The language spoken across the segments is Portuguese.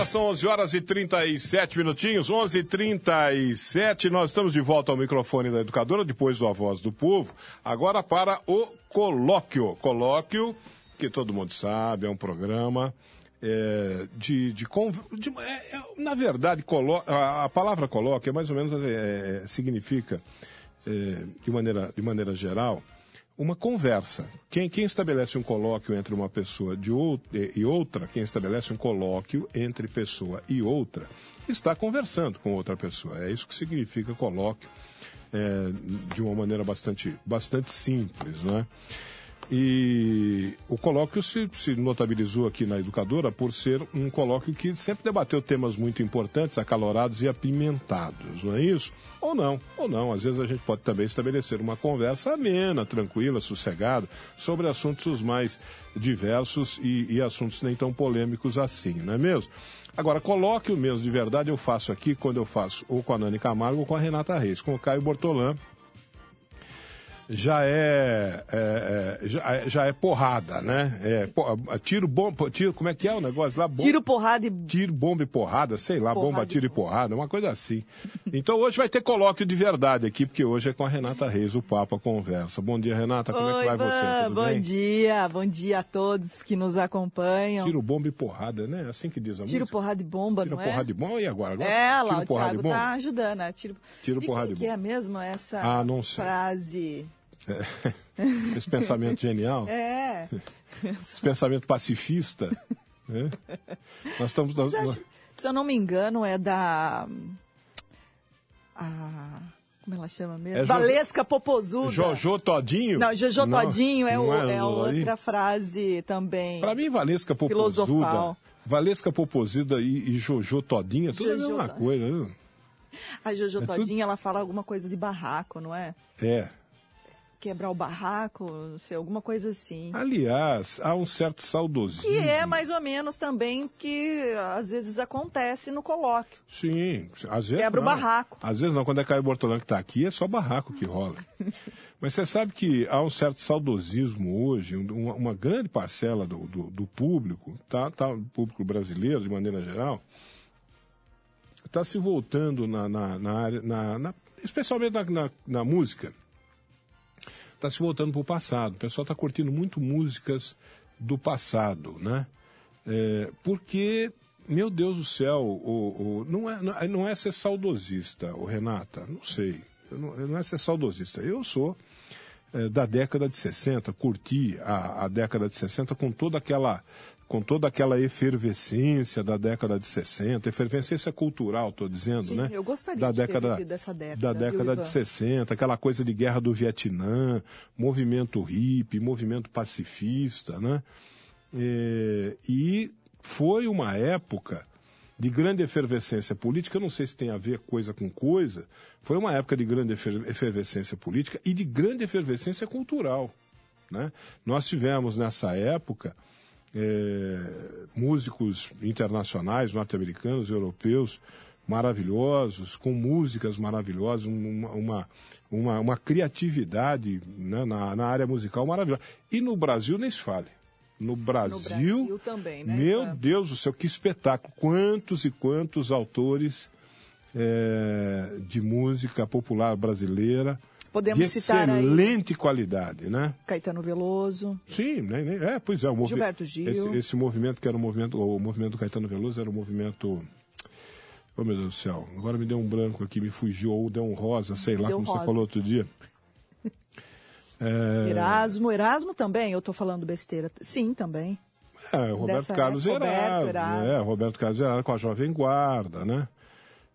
Agora são 11 horas e 37 minutinhos, 11 e 37 Nós estamos de volta ao microfone da educadora, depois do A Voz do Povo. Agora para o colóquio. Colóquio, que todo mundo sabe, é um programa é, de. de, de é, é, na verdade, colo, a, a, palavra colóquio é mais ou menos é, significa, é, de, maneira, de maneira geral, uma conversa. Quem, quem, estabelece um colóquio entre uma pessoa de ou, e outra, quem estabelece um colóquio entre pessoa e outra, está conversando com outra pessoa. É isso que significa colóquio, é, de uma maneira bastante, bastante simples, não é? E o colóquio se, se, notabilizou aqui na Educadora por ser um colóquio que sempre debateu temas muito importantes, acalorados e apimentados, não é isso? Ou não, ou não. Às vezes a gente pode também estabelecer uma conversa amena, tranquila, sossegada, sobre assuntos mais diversos e, e assuntos nem tão polêmicos assim, não é mesmo? Agora, colóquio mesmo de verdade eu faço aqui quando eu faço ou com a Nani Camargo ou com a Renata Reis, com o Caio Bortolã, já é, é, é, já, é, já é porrada, né? É, tiro, bomba, tiro, como é que é o negócio lá? Bom, tiro, porrada e... Tiro, bomba e porrada, sei lá, porrada bomba, tiro e porrada, uma coisa assim. Então hoje vai ter colóquio de verdade aqui, porque hoje é com a Renata Reis, o Papo a Conversa. Bom dia, Renata, como Oi, é que vai você? Tudo bom bem? dia, bom dia a todos que nos acompanham. Tiro, bomba e porrada, né? Assim que diz a tiro, música. porrada e bomba, tiro, não é? Tiro, porrada e bomba, e agora? agora? É, lá, tiro, o porrada Thiago tá ajudando, né? Tiro, tiro porrada e bomba. que é mesmo essa ah, frase... Esse pensamento genial. É. Esse pensamento pacifista. Né? Nós estamos. Nós, acha, se eu não me engano, é da. A, como ela chama mesmo? É Valesca Popozuda. Jojo Todinho? Não, Jojo não, Todinho é, o, é, é outra frase também. Para mim, Valesca Popozuda. Filosofal. Valesca Popozuda e, e Jojo Todinho é tudo Jojo, a mesma coisa, viu? A Jojo é Todinho, tudo... ela fala alguma coisa de barraco, não é? É quebrar o barraco, não sei, alguma coisa assim. Aliás, há um certo saudosismo. Que é mais ou menos também que às vezes acontece no colóquio. Sim, às vezes Quebra não. o barraco. Às vezes não, quando é Caio Bortolã que está aqui, é só barraco que rola. Mas você sabe que há um certo saudosismo hoje, uma, uma grande parcela do, do, do, público, tá, tá, público brasileiro de maneira geral, está se voltando na, na, na área, na, na, especialmente na, na música, está se voltando para o passado. O pessoal está curtindo muito músicas do passado, né? É, porque, meu Deus do céu, o, o, não, é, não é ser saudosista, o Renata, não sei. Não, não, é ser saudosista. Eu sou é, da década de 60, curti a, a década de 60 com toda aquela com toda aquela efervescência da década de 60, efervescência cultural, estou dizendo, Sim, né? Eu gostaria da de década, ter dessa década. Da década de 60, aquela coisa de guerra do Vietnã, movimento hippie, movimento pacifista, né? É, e foi uma época de grande efervescência política, eu não sei se tem a ver coisa com coisa, foi uma época de grande efervescência política e de grande efervescência cultural. Né? Nós tivemos nessa época é, músicos internacionais, norte-americanos, europeus, maravilhosos, com músicas maravilhosas, uma, uma, uma, uma criatividade né, na, na área musical maravilhosa. E no Brasil nem se fale. No Brasil, no Brasil também, né? meu Deus do céu, que espetáculo! Quantos e quantos autores é, de música popular brasileira Podemos de citar excelente aí qualidade, né? Caetano Veloso. Sim, né, né, é, pois é, o movimento. Gilberto Gil. Esse, esse, movimento que era o movimento, o movimento do Caetano Veloso era o movimento. Oh meu Deus do céu, agora me deu um branco aqui, me fugiu, ou deu um rosa, sei lá, deu como rosa. você falou outro dia. É... Erasmo, Erasmo também, eu estou falando besteira. Sim, também. É, Roberto Dessa Carlos época, Roberto Erasmo, Erasmo. é, Roberto Carlos Erasmo com a Jovem Guarda, né?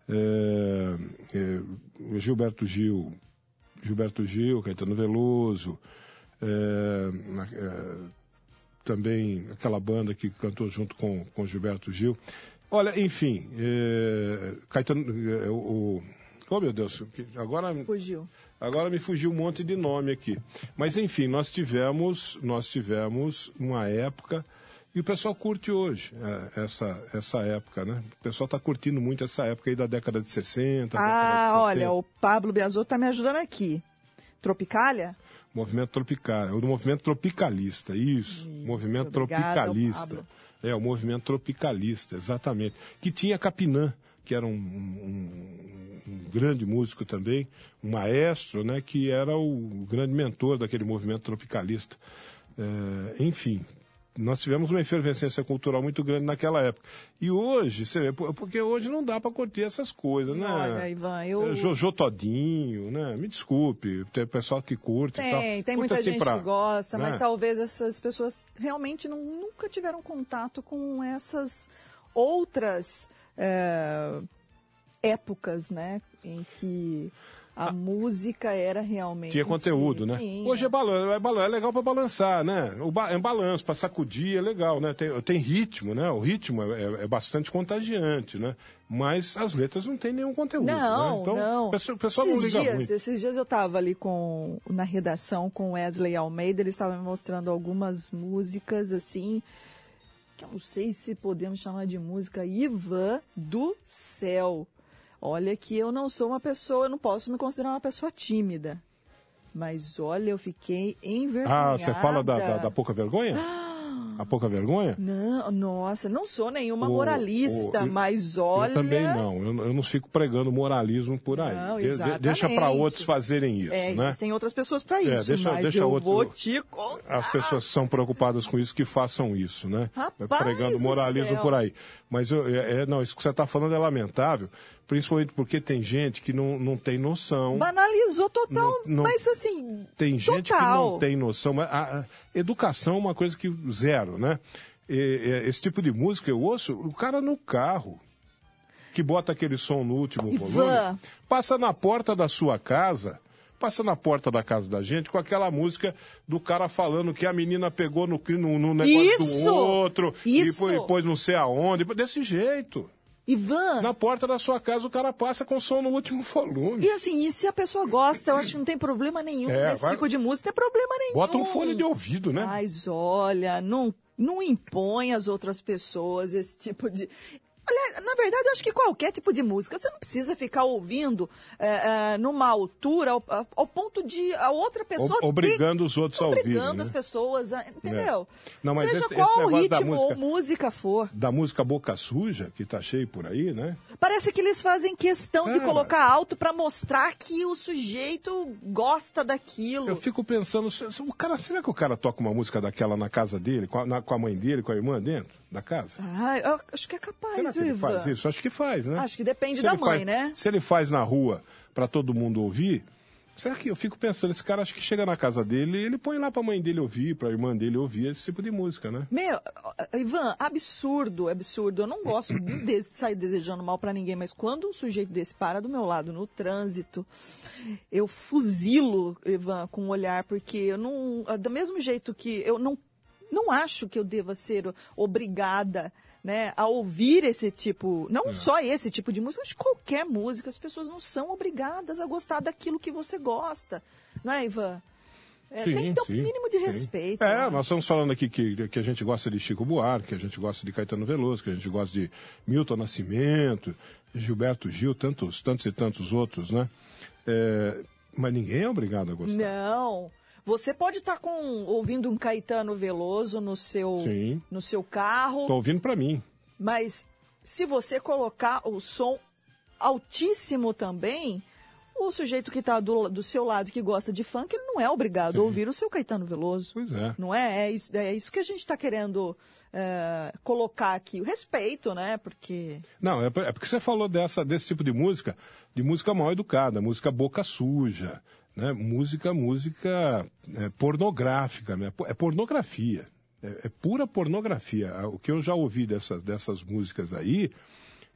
É, é, Gilberto Gil, Gilberto Gil, Caetano Veloso, é, é, também aquela banda que cantou junto com, com Gilberto Gil. Olha, enfim, é, Caetano, o, oh meu Deus, agora Fugiu. Agora me fugiu um monte de nome aqui. Mas enfim, nós tivemos, nós tivemos uma época e o pessoal curte hoje é, essa, essa época, né? O pessoal está curtindo muito essa época aí da década de 60. década de Ah, 70. olha, o Pablo Biasotto tá me ajudando aqui. Tropicália? Movimento tropical, o do movimento tropicalista, isso. movimento obrigada, tropicalista. Pablo. É, o movimento tropicalista, exatamente. Que tinha Capinã, que era um, um- um grande músico também, um maestro, né, que era o grande mentor daquele movimento tropicalista. É, enfim, nós tivemos uma efervescência cultural muito grande naquela época. E hoje, você vê, por- porque hoje não dá para curtir essas coisas, né? Olha, Ivan, eu- É, Jojo Todinho, né? Me desculpe, tem pessoal que curte e tal. Tem, tem muita assim gente pra- que gosta, mas né? talvez essas pessoas realmente não- nunca tiveram contato com essas outras é, épocas, né? Em que a música era realmente. Tinha conteúdo, né? Tinha. Hoje é balanço, é, balan- é legal para balançar, né? O ba- é um balanço, para sacudir é legal, né? Tem, tem ritmo, né? O ritmo é, é- é bastante contagiante, né? Mas as letras não têm nenhum conteúdo. Não, né? Então, não. O pessoal, o pessoal não esses liga dias, muito. Esses dias eu estava ali com, na redação com Wesley Almeida, ele estava me mostrando algumas músicas assim, que eu não sei se podemos chamar de música Ivan do céu. Olha que eu não sou uma pessoa, eu não posso me considerar uma pessoa tímida. Mas olha, eu fiquei envergonhada. Ah, você fala da, da, da pouca vergonha? A pouca vergonha? Não, nossa, não sou nenhuma O- olha, o- mas olha. Eu também não. Eu, eu não fico pregando moralismo por aí. Não, De- de- exatamente. deixa para outros fazerem isso, É, né? existem outras pessoas para isso, deixa- mas deixa eu outro- vou te contar. As pessoas são preocupadas com isso que façam isso, né? Rapaz Pregando do moralismo por aí. Mas eu, é, é- não, isso que você está falando é lamentável, principalmente porque tem gente que não, não tem noção. Banalizou total, Não- não- mas assim, Tem gente total. que não tem noção. A, a educação é uma coisa que zero, né? E- e- esse tipo de música eu ouço, o cara no carro, que bota aquele som no último Ivan. volume, passa na porta da sua casa, passa na porta da casa da gente com aquela música do cara falando que a menina pegou no, no, no negócio Isso! do outro Isso! e pôs, não sei aonde, desse jeito. Ivan, Na porta da sua casa o cara passa com som no último volume. e assim, e se a pessoa gosta, eu acho que não tem problema nenhum É, nesse vai- tipo de música, não tem problema nenhum. Bota um fone de ouvido, né? Mas olha, não, não impõe às outras pessoas esse tipo de. Olha, na verdade, eu acho que qualquer tipo de música, você não precisa ficar ouvindo é, é, numa altura ao, ao ponto de a outra pessoa. O- obrigando os outros a ouvirem, Obrigando né? as pessoas, a, entendeu? É. Não, mas Seja esse- esse qual da ritmo música- ou música for. Da música Boca Suja, que tá cheio por aí, né? Parece que eles fazem questão de Cara. colocar alto pra mostrar que o sujeito gosta daquilo. Eu fico pensando, o cara, será que o cara toca uma música daquela na casa dele, com a, na- com a mãe dele, com a irmã dentro da casa? Ah, acho que é capaz, Será que ele Ivan? faz isso? Acho que faz, né? Acho que depende Se da mãe, faz- né? Se ele faz na rua para todo mundo ouvir, será que eu fico pensando, esse cara acho que chega na casa dele, ele põe lá pra mãe dele ouvir, pra irmã dele ouvir esse tipo de música, né? Meu, Ivan, absurdo, absurdo. Eu não gosto de sair desejando mal pra ninguém, mas quando um sujeito desse para do meu lado no trânsito, eu fuzilo, Ivan, com um olhar, porque eu não. Do mesmo jeito que eu não, não acho que eu deva ser obrigada. Né, a ouvir esse tipo, É. não só esse tipo de música, mas qualquer música, as pessoas não são obrigadas a gostar daquilo que você gosta, não é, Ivan? É, tem que ter um mínimo de sim. respeito. É, né? nós estamos falando aqui que, que a gente gosta de Chico Buarque, que a gente gosta de Caetano Veloso, que a gente gosta de Milton Nascimento, Gilberto Gil, tantos, tantos e tantos outros, né? É, mas ninguém é obrigado a gostar. Não. Você pode estar com ouvindo um Caetano Veloso no seu Sim. no seu carro, Tô ouvindo pra mim. mas se você colocar o som altíssimo também, o sujeito que está do, do seu lado que gosta de funk, ele não é obrigado Sim. a ouvir o seu Caetano Veloso. Pois é. Não é? É isso, é isso que a gente está querendo é, colocar aqui. O respeito, né? Porque. Não, é, é porque você falou dessa, desse tipo de música, de música mal educada, música boca suja, né? Música, música é, pornográfica, né? É pornografia. É, é, pura pornografia. O que eu já ouvi dessas, dessas músicas aí,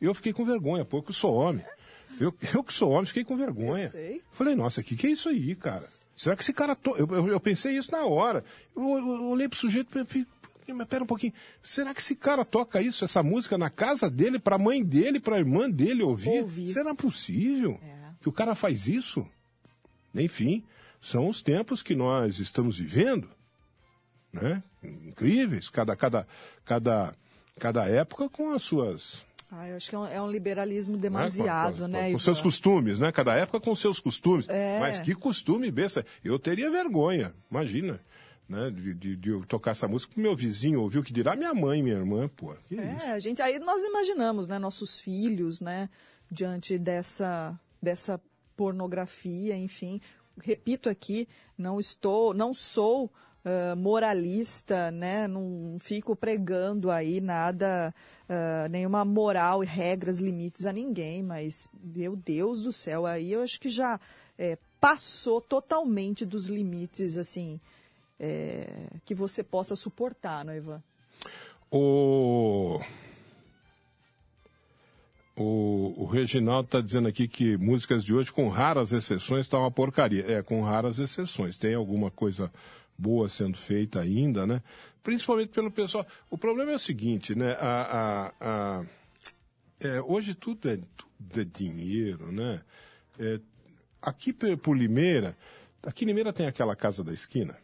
eu fiquei com vergonha, pô, eu sou homem. Eu, eu que sou homem, fiquei com vergonha. Falei, nossa, o que, que é isso aí, cara? Será que esse cara. To... Eu, eu, eu, pensei isso na hora. Eu, eu, olhei pro sujeito e mas pera um pouquinho. Será que esse cara toca isso, essa música na casa dele, pra mãe dele, pra irmã dele ouvir? ouvir. Será possível é. que o cara faz isso? Enfim, são os tempos que nós estamos vivendo, né? Incríveis, cada, cada, cada, cada época com as suas ah, eu acho que é um, é um liberalismo demasiado, né? Com, com, com seus costumes, né? Cada época com seus costumes. É. Mas que costume besta. Eu teria vergonha, imagina. Né, de, de, de tocar essa música pro meu vizinho ouviu que dirá minha mãe, minha irmã, pô. é, isso? a gente aí nós imaginamos, né, nossos filhos, né, diante dessa dessa pornografia, enfim. Repito aqui, não estou, não sou uh, moralista, né? Não fico pregando aí nada, uh, nenhuma moral, regras, limites a ninguém, mas, meu Deus do céu, aí eu acho que já é, passou totalmente dos limites, assim, é, que você possa suportar, não, é, Ivan? O... O, o Reginaldo está dizendo aqui que músicas de hoje, com raras exceções, está uma porcaria. É, com raras exceções. Tem alguma coisa boa sendo feita ainda, né? Principalmente pelo pessoal. O problema é o seguinte, né? A, a, a é, hoje tudo é, tudo é dinheiro, né? É, aqui por Limeira, aqui em Limeira tem aquela casa da esquina.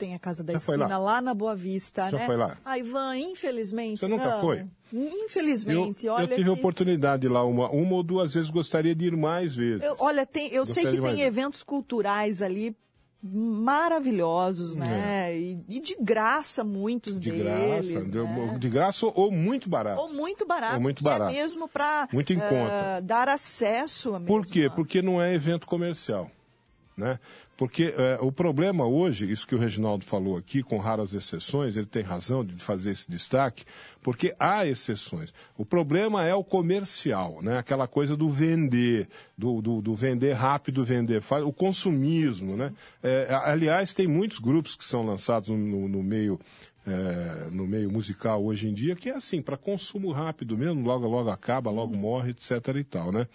Tem a casa da Já esquina lá? lá? na Boa Vista, Já né? foi lá? Ah, Ivan, infelizmente. Você nunca não. foi? Infelizmente, eu, olha. Eu tive que... oportunidade lá uma, uma ou duas vezes, gostaria de ir mais vezes. Eu, olha, tem, eu sei que tem eventos culturais ali maravilhosos, né? É. E, e, de graça muitos de deles. Graça, né? De graça ou muito barato. Ou muito barato. Ou muito barato. É mesmo para uh, conta. dar acesso a Por quê? Porque não é evento comercial. Né? Porque é, o problema hoje, isso que o Reginaldo falou aqui, com raras exceções, ele tem razão de fazer esse destaque, porque há exceções. O problema é o comercial, né? aquela coisa do vender, do, do, do vender rápido, vender fácil, o consumismo. Né? É, aliás, tem muitos grupos que são lançados no, no meio é, no meio musical hoje em dia, que é assim, para consumo rápido mesmo, logo logo acaba, logo uhum. morre, etc e tal, né?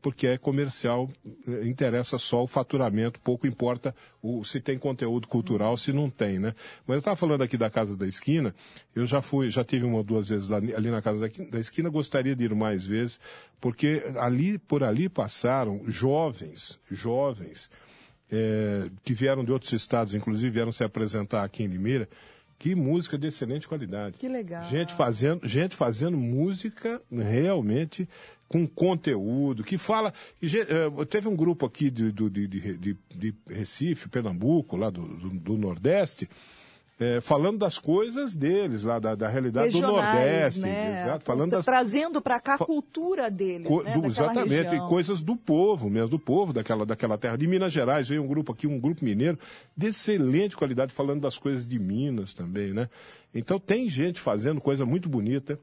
Porque é comercial, é, interessa só o faturamento, pouco importa o, se tem conteúdo cultural, se não tem, né? Mas eu estava falando aqui da Casa da Esquina, eu já fui, já tive uma ou duas vezes ali, ali na Casa da Esquina, gostaria de ir mais vezes, porque ali, por ali passaram jovens, jovens, é, que vieram de outros estados, inclusive vieram se apresentar aqui em Limeira, que música de excelente qualidade. Que legal. Gente fazendo, gente fazendo música realmente com conteúdo, que fala. Eh, teve um grupo aqui de, de, de, de Recife, Pernambuco, lá do, do, do Nordeste, é, falando das coisas deles, lá da, da realidade do Nordeste. Né? Exato, falando das, Trazendo para cá a cultura deles. Co, né? do, exatamente, região. e coisas do povo mesmo, do povo daquela, daquela terra. De Minas Gerais veio um grupo aqui, um grupo mineiro, de excelente qualidade, falando das coisas de Minas também, né? Então tem gente fazendo coisa muito bonita,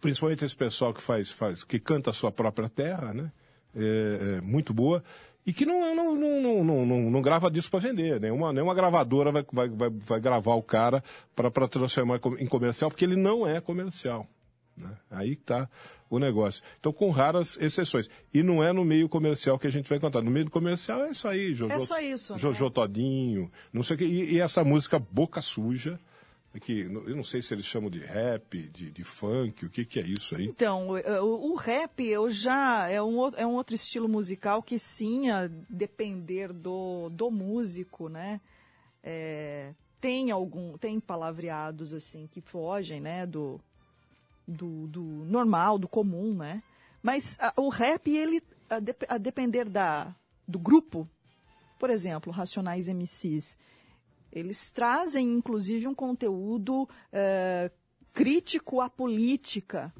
principalmente esse pessoal que faz, faz que canta a sua própria terra, né? É, é, muito boa e que não, não, não, não, não, não grava disco para vender. Nenhuma, nenhuma gravadora vai, vai, vai, vai gravar o cara para transformar em comercial, porque ele não é comercial. Né? Aí está o negócio. Então, com raras exceções. E não é no meio comercial que a gente vai contar. No meio comercial é isso aí, Jojo. É só isso. Jojo né? Todinho, não sei o que. E, e essa música Boca Suja, que eu não sei se eles chamam de rap, de, de funk, o que, que é isso aí? Então, o, o rap eu já é um, é um outro estilo musical que sim, a depender do, do músico, né? É, tem algum, tem palavreados assim que fogem, né, do, do, do normal, do comum, né? Mas a, o rap ele a, de, a depender da do grupo, por exemplo, Racionais MCs, eles trazem, inclusive, um conteúdo é, crítico à política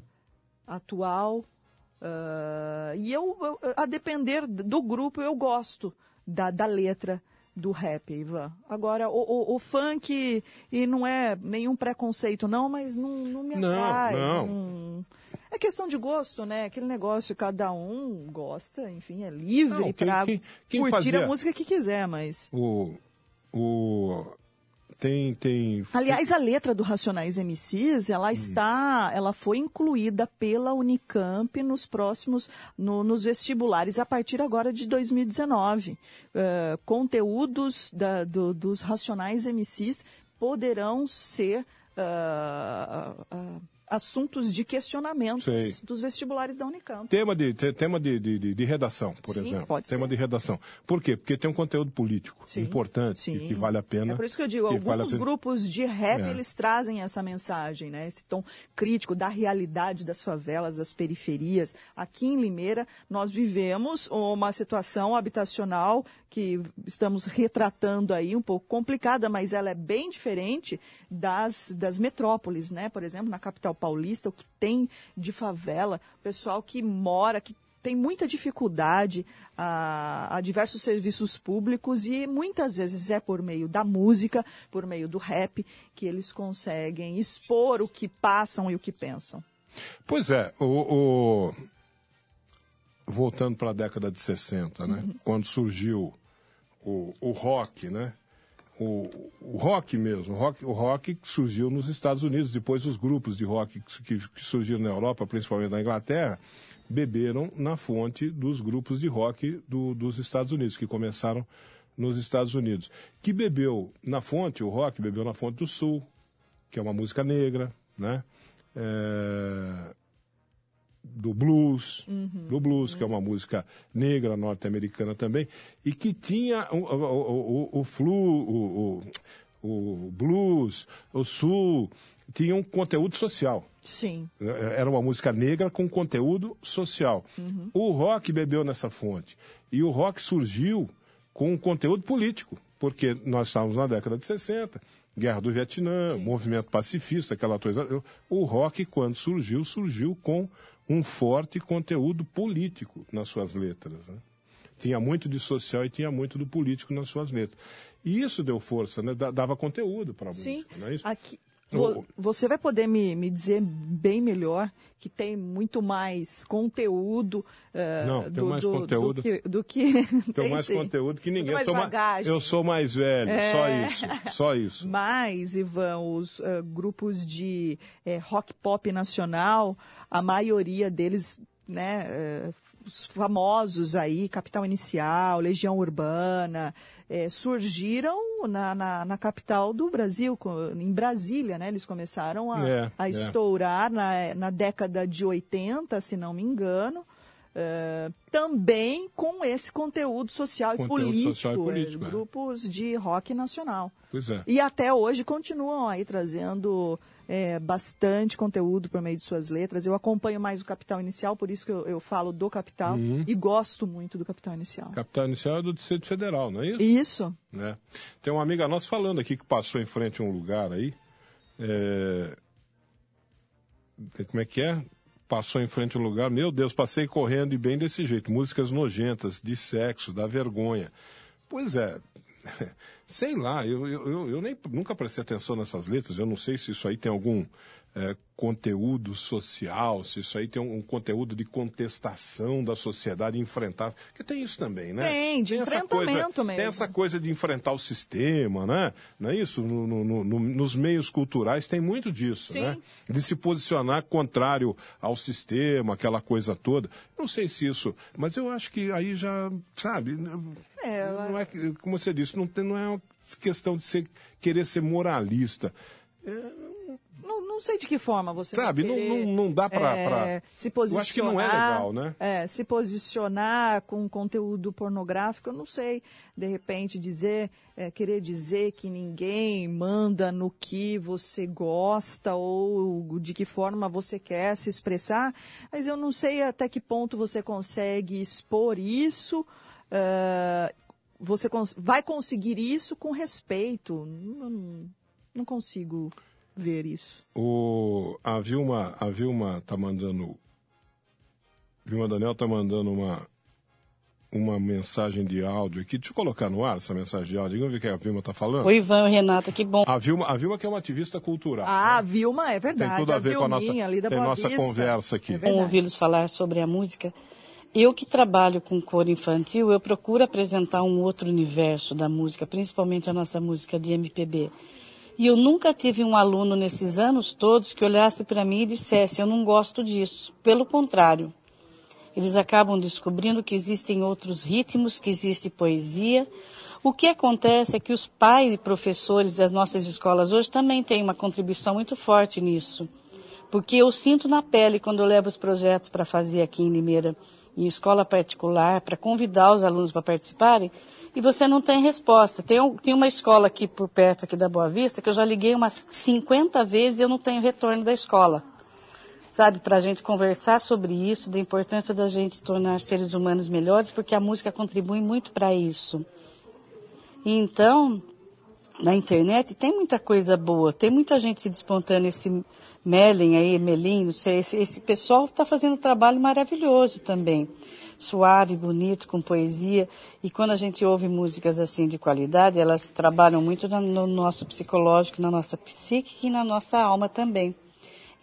atual. Uh, e eu, a depender do grupo, eu gosto da, da letra do rap, Ivan. Agora, o, o, o, funk, e não é nenhum preconceito, não, mas não, não me atrai. Não, não. É questão de gosto, né? Aquele negócio, cada um gosta, enfim, é livre para curtir fazia... a música que quiser, mas. O, o tem, tem. Aliás, a letra do Racionais MCs, ela está, ela foi incluída pela Unicamp nos próximos, no- nos vestibulares a partir agora de 2019. Eh, conteúdos da- do- dos Racionais MCs poderão ser ah, ah, assuntos de questionamentos Sei. dos vestibulares da Unicamp. Tema de, te- tema de, de, de- redação, por Sim, exemplo. pode tema ser. de redação. Por quê? Porque tem um conteúdo político Sim, importante que, sim. que vale a pena. É por isso que eu digo, que alguns vale grupos de rap, É. eles trazem essa mensagem, né? Esse tom crítico da realidade das favelas, das periferias. Aqui em Limeira, nós vivemos uma situação habitacional que estamos retratando aí, um pouco complicada, mas ela é bem diferente das, das metrópoles, né? Por exemplo, na capital paulista, o que tem de favela, o pessoal que mora, que tem muita dificuldade a, a diversos serviços públicos e muitas vezes é por meio da música, por meio do rap, que eles conseguem expor o que passam e o que pensam. Pois é, o, o- voltando para a década de 60, né? Quando surgiu o, o rock, né? O, o rock mesmo, o rock, o rock surgiu nos Estados Unidos, depois os grupos de rock que, que surgiram na Europa, principalmente na Inglaterra, beberam na fonte dos grupos de rock do- dos Estados Unidos, que começaram nos Estados Unidos. Que bebeu na fonte, o rock bebeu na fonte do Sul, que é uma música negra, né? É, do blues, do blues, que é uma música negra norte-americana também, e que tinha o, o, o, o flu, o, o, blues, o sul, tinha um conteúdo social. Sim. Era uma música negra com conteúdo social. O rock bebeu nessa fonte. E o rock surgiu com um conteúdo político, porque nós estávamos na década de 60, Guerra do Vietnã, movimento pacifista, aquela coisa. O rock, quando surgiu, surgiu com um forte conteúdo político nas suas letras. né? Tinha muito de social e tinha muito do político nas suas letras. E isso deu força, né? Da- dava conteúdo para a música, Sim. não é isso? Aqui, você vai poder me, me dizer bem melhor que tem muito mais conteúdo eh, Não, tem do, mais do- conteúdo. do que, do que Tenho tem mais sim. conteúdo que ninguém. Mais Eu sou, ma- bagagem. eu sou mais velho, É. só isso. Só isso. Mas, Ivan, os eh, grupos de eh, rock pop nacional, a maioria deles, né, eh, os famosos aí, Capital Inicial, Legião Urbana, eh, surgiram na, na, na capital do Brasil, em Brasília, né? Eles começaram a, É, a é. estourar na, na década de 80, se não me engano. Eh, também com esse conteúdo social Conteúdo e político, social e eh, político, é. grupos de rock nacional. Pois é. E até hoje continuam aí trazendo é, bastante conteúdo por meio de suas letras. Eu acompanho mais o Capital Inicial, por isso que eu, eu falo do Capital Uhum. e gosto muito do Capital Inicial. Capital Inicial é do Distrito Federal, não é isso? Isso. né? Tem uma amiga nossa falando aqui que passou em frente a um lugar aí. Como é que é? Passou em frente a um lugar. Meu Deus, passei correndo e bem desse jeito. Músicas nojentas, de sexo, da vergonha. Pois é. Sei lá, eu, eu, eu- eu nem, nunca prestei atenção nessas letras. Eu não sei se isso aí tem algum é, conteúdo social, se isso aí tem um, um conteúdo de contestação da sociedade, enfrentar. Porque tem isso também, né? Tem, de essa coisa, enfrentamento mesmo. Tem essa coisa de enfrentar o sistema, né? Não é isso? No- no- no- no- nos meios culturais tem muito disso, Sim. né? De se posicionar contrário ao sistema, aquela coisa toda. Não sei se isso, mas eu acho que aí já, sabe? É, não é, como você disse, não, tem, não é uma questão de ser, querer ser moralista. Não, não sei de que forma você Sabe, não- querer, não- não dá pra- é, pra- se Eu posicionar. acho que não é legal, né? É, se posicionar com conteúdo pornográfico, eu não sei. De repente dizer, é, querer dizer que ninguém manda no que você gosta ou de que forma você quer se expressar, mas eu não sei até que ponto você consegue expor isso. ah, você cons- vai conseguir isso com respeito. Não- não consigo ver isso. O, a Vilma, a Vilma tá mandando. Vilma Daniel tá mandando uma, uma mensagem de áudio aqui. Deixa eu colocar no ar essa mensagem de áudio. Vamos ver o que a Vilma tá falando. Oi, Ivan e Renata, que bom. A Vilma, a Vilma que é uma ativista cultural. Ah, né? a Vilma, é verdade. Tem tudo a ver com a nossa, Vilminha ali da tem nossa Vista. conversa aqui. É bom ouvi-los falar sobre a música. Eu que trabalho com cor infantil, eu procuro apresentar um outro universo da música, principalmente a nossa música de MPB. E eu nunca tive um aluno nesses anos todos que olhasse para mim e dissesse: Eu não gosto disso. Pelo contrário, eles acabam descobrindo que existem outros ritmos, que existe poesia. O que acontece é que os pais e professores das nossas escolas hoje também têm uma contribuição muito forte nisso. Porque eu sinto na pele quando eu levo os projetos para fazer aqui em Limeira, em escola particular, para convidar os alunos para participarem, e você não tem resposta. Tem, tem uma escola aqui por perto aqui da Boa Vista que eu já liguei umas 50 vezes e eu não tenho retorno da escola. Sabe, para a gente conversar sobre isso, da importância da gente tornar seres humanos melhores, porque a música contribui muito para isso. Então, na internet tem muita coisa boa, tem muita gente se despontando, esse Melen aí, Melim, não sei, esse, esse pessoal está fazendo um trabalho maravilhoso também suave, bonito, com poesia. E quando a gente ouve músicas assim de qualidade, elas trabalham muito no nosso psicológico, na nossa psique e na nossa alma também.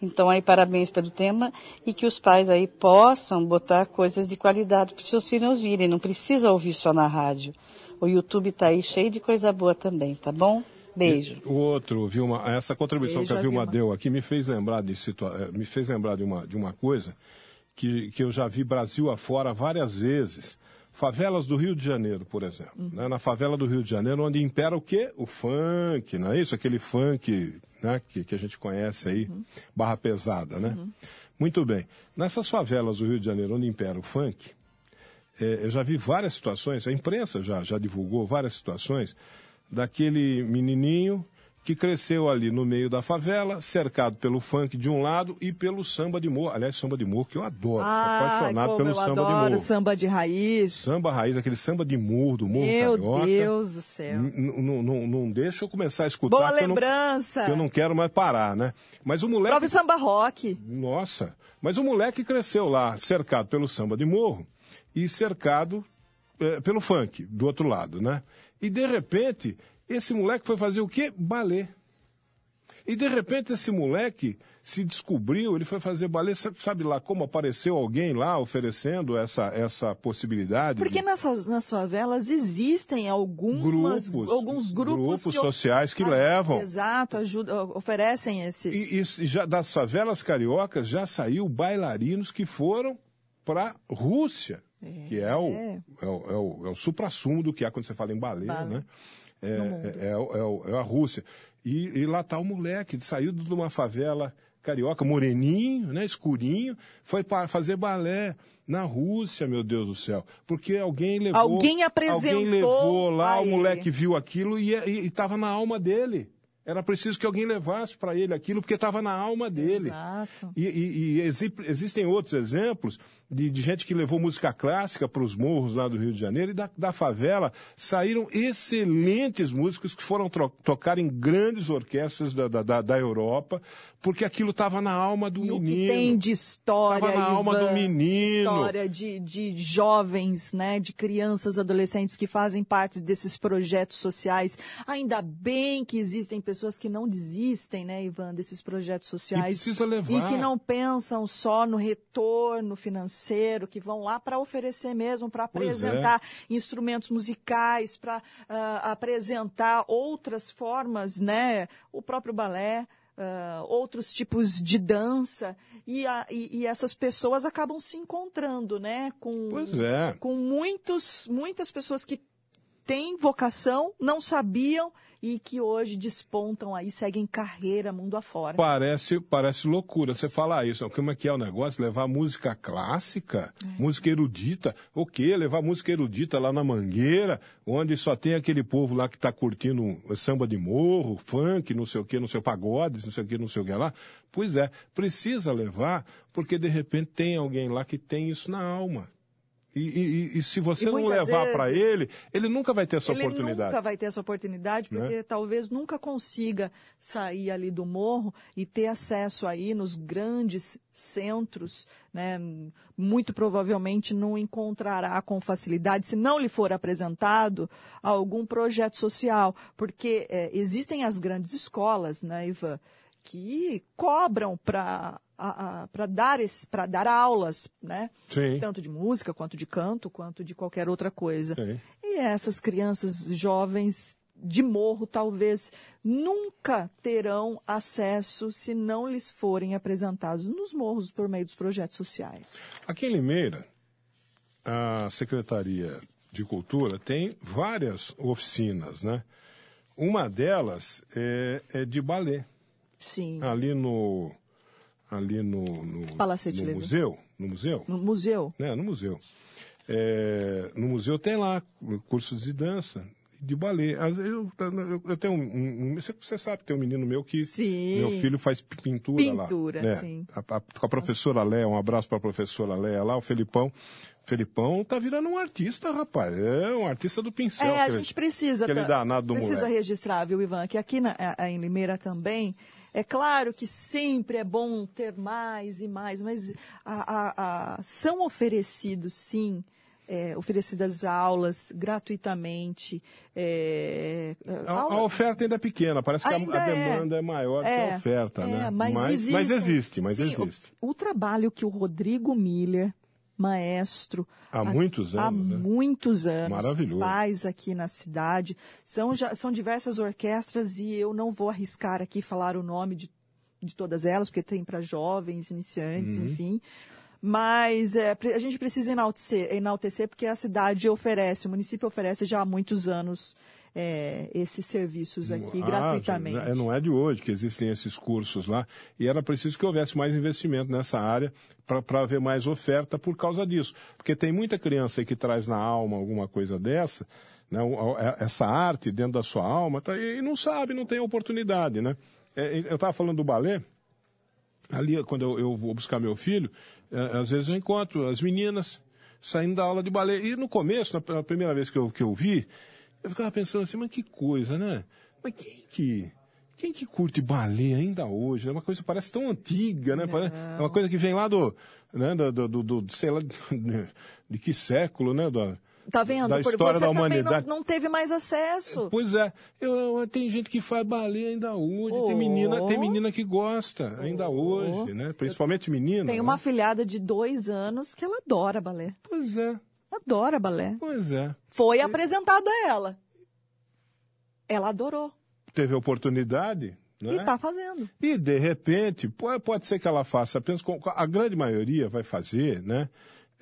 Então aí parabéns pelo tema e que os pais aí possam botar coisas de qualidade para os seus filhos ouvirem. Não precisa ouvir só na rádio. O YouTube está aí cheio de coisa boa também, tá bom? Beijo. O outro, Vilma, essa contribuição Beijo, que a Vilma, Vilma, deu aqui me fez lembrar de situa eh, me fez lembrar de uma, de uma coisa que, que eu já vi Brasil afora várias vezes. Favelas do Rio de Janeiro, por exemplo. Uhum. Né? Na favela do Rio de Janeiro, onde impera o quê? O funk, não é isso? Aquele funk né? que, que a gente conhece aí, uhum. barra pesada, né? Uhum. Muito bem. Nessas favelas do Rio de Janeiro, onde impera o funk, é, eu já vi várias situações, a imprensa já, já divulgou várias situações daquele menininho que cresceu ali no meio da favela, cercado pelo funk de um lado e pelo samba de morro. Aliás, samba de morro que eu adoro, ah, sou apaixonado pelo samba adoro, de morro. samba de raiz. Samba raiz, aquele samba de morro, do morro Meu carioca. Meu Deus do céu. Não deixa eu começar a escutar. Boa lembrança. Eu não, eu não quero mais parar, né? Mas o moleque... Próprio samba rock. Nossa, mas o moleque cresceu lá, cercado pelo samba de morro e cercado é, pelo funk, do outro lado, né? E de repente esse moleque foi fazer o quê? Balé. E de repente esse moleque se descobriu, ele foi fazer balé, sabe lá como apareceu alguém lá oferecendo essa, essa possibilidade? Porque de... nessas, nas favelas existem algumas, grupos, alguns grupos, grupos que sociais que ah, levam. Exato, ajuda, oferecem esses. E, e já das favelas cariocas já saiu bailarinos que foram para Rússia, é. que é o, é. O, é, o, é o supra-sumo do que é quando você fala em balé, balé. né? É, é, é, é, a Rússia. E, e lá está o moleque, saiu de uma favela carioca, moreninho, né, escurinho, foi para fazer balé na Rússia, meu Deus do céu. Porque alguém levou. Alguém apresentou. Alguém levou lá, o moleque viu aquilo e estava na alma dele. Era preciso que alguém levasse para ele aquilo, porque estava na alma dele. Exato. E, e, e existem outros exemplos de, de, gente que levou música clássica para os morros lá do Rio de Janeiro e da, da favela saíram excelentes músicos que foram tocar em grandes orquestras da, da, da Europa, porque aquilo estava na alma do e menino. O que tem de história, Estava na Ivan, alma do menino. História de, de jovens, né, de crianças, adolescentes que fazem parte desses projetos sociais. Ainda bem que existem pessoas que não desistem, né, Ivan, desses projetos sociais. E precisa levar. E que não pensam só no retorno financeiro financeiro, que vão lá para oferecer mesmo, para é. apresentar é. instrumentos musicais, para uh, ah, apresentar outras formas, né? O próprio balé. Uh, outros tipos de dança e, a, e, e, essas pessoas acabam se encontrando, né? Com, é. com muitos, muitas pessoas que têm vocação, não sabiam e que hoje despontam aí, seguem carreira mundo afora. Parece, parece loucura. Você falar isso, como é que é o negócio? Levar música clássica, é. música erudita, o quê? Levar música erudita lá na Mangueira, onde só tem aquele povo lá que está curtindo samba de morro, funk, não sei o quê, não sei o pagode, não sei o quê, não sei o que lá. Pois é, precisa levar, porque de repente tem alguém lá que tem isso na alma. E, e, e, se você e não levar para ele, ele nunca vai ter essa ele oportunidade. Ele nunca vai ter essa oportunidade, porque né? talvez nunca consiga sair ali do morro e ter acesso aí nos grandes centros, né? Muito provavelmente não encontrará com facilidade, se não lhe for apresentado algum projeto social, porque é, existem as grandes escolas, né, Ivan, que cobram para para dar, dar aulas, né? Sim. Tanto de música, quanto de canto, quanto de qualquer outra coisa. Sim. E essas crianças jovens de morro talvez nunca terão acesso se não lhes forem apresentados nos morros por meio dos projetos sociais. Aqui em Limeira, a Secretaria de Cultura tem várias oficinas, né? Uma delas é, é de balé. Sim. Ali no ali no, no, Palacete no museu, no museu, No museu. né? No museu. É, no museu tem lá cursos de dança, de balé. Às vezes Eu, eu, eu tenho um, um- você- sabe, tem um menino meu que Sim. meu filho faz pintura, lá. Pintura, né? sim. A, a- com a professora Léa, um abraço para a professora Léa lá, o Felipão. Felipão tá virando um artista, rapaz. É um artista do pincel. É, a gente precisa. aquele tá- danado do precisa moleque. registrar, viu, Ivan? Que aqui na, a- em Limeira também. É claro que sempre é bom ter mais e mais, mas a- a- a- são oferecidos, sim, é, oferecidas aulas gratuitamente. é, A, aula- a oferta ainda é pequena, parece que a, Ainda a é. demanda é, maior que a oferta, é, né? Mas, mas, existe, mas existe, mas Sim, o- existe. O, trabalho que o Rodrigo Miller, maestro, Há muitos há anos, né? muitos anos, Maravilhoso. faz aqui na cidade. São, já, são diversas orquestras e eu não vou arriscar aqui falar o nome de, de todas elas, porque tem para jovens, iniciantes, Uhum. enfim. Mas é, a gente precisa enaltecer, enaltecer porque a cidade oferece, o município oferece já há muitos anos é, esses serviços aqui Ah, gratuitamente. é, não é de hoje que existem esses cursos lá. E era preciso que houvesse mais investimento nessa área para haver mais oferta por causa disso. Porque tem muita criança aí que traz na alma alguma coisa dessa, né, a- essa arte dentro da sua alma, tá, e não sabe, não tem oportunidade. Né? É, eu estava falando do balé, ali quando eu, eu vou buscar meu filho, é, às vezes eu encontro as meninas saindo da aula de balé. E no começo, na primeira vez que eu, que eu vi, eu ficava pensando assim, mas que coisa, né? Mas quem que, quem que curte balé ainda hoje? É uma coisa que parece tão antiga, né? Parece- é uma coisa que vem lá do, né, do, do, do- do- sei lá, de, que século, né? Da, Tá vendo? da Por- história você da também humanidade. não, não teve mais acesso. Pois é, eu- tem gente que faz balé ainda hoje, Oh. tem, menina, tem menina que gosta ainda hoje, né? Principalmente menina. Tem né? uma afilhada de dois anos que ela adora balé. Pois é, Adora balé. pois é. Foi apresentado a ela. Ela adorou. Teve oportunidade, né? E tá fazendo. E, de repente, po- pode ser que ela faça apenas com. A grande maioria vai fazer, né?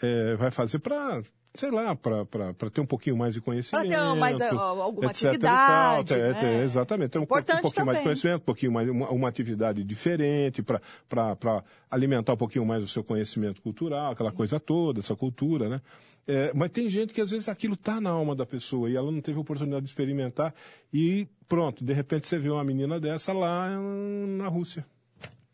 É, vai fazer para, sei lá, para ter um pouquinho mais de conhecimento. Pra ter mais, alguma etc e tal. atividade, É, né? é, exatamente. Ter um, um pouquinho mais de também. conhecimento, um pouquinho mais, uma, uma atividade diferente, para alimentar um pouquinho mais o seu conhecimento cultural, aquela coisa toda, essa cultura, né? É, mas tem gente que às vezes aquilo está na alma da pessoa e ela não teve oportunidade de experimentar e pronto, de repente você vê uma menina dessa lá hum, na Rússia,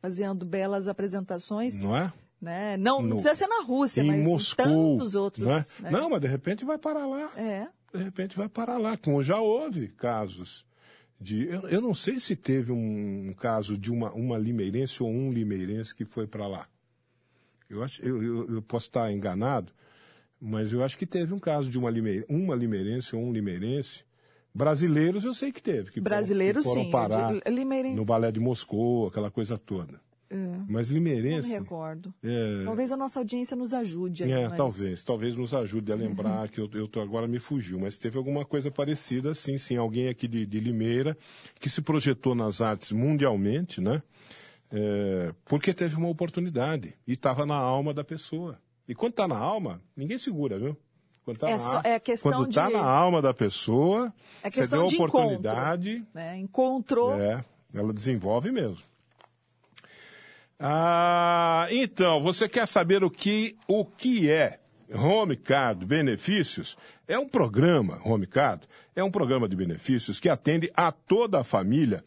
Fazendo belas apresentações. não é? Né? Não, não No- precisa ser na Rússia, em mas Moscou, em tantos outros. não, é? né? não, mas de repente vai parar lá. É. De repente vai parar lá, como já houve casos de. Eu, eu não sei se teve um caso de uma, uma limeirense ou um limeirense que foi para lá. Eu, acho, eu, eu, eu posso estar enganado, mas eu acho que teve um caso de uma, limeir, uma limeirense ou um limeirense. Brasileiros eu sei que teve. Que foram- Brasileiros, que foram sim. parar De- Limeirense. no balé de Moscou, aquela coisa toda. Mas Não me limeirense. recordo. É, Talvez a nossa audiência nos ajude. aí, é, mas- talvez. Talvez nos ajude a lembrar que eu, eu tô, agora me fugiu, mas teve alguma coisa parecida, sim, sim. Alguém aqui de, de Limeira que se projetou nas artes mundialmente, né? É, porque teve uma oportunidade e estava na alma da pessoa. E quando está na alma, ninguém segura, viu? Quando tá É na, é questão quando está de- na alma da pessoa, É você deu a de oportunidade, Né? Encontrou. é, ela desenvolve mesmo. Ah, então, você quer saber o que, o que é Home Card Benefícios? É um programa, Home Card, é um programa de benefícios que atende a toda a família,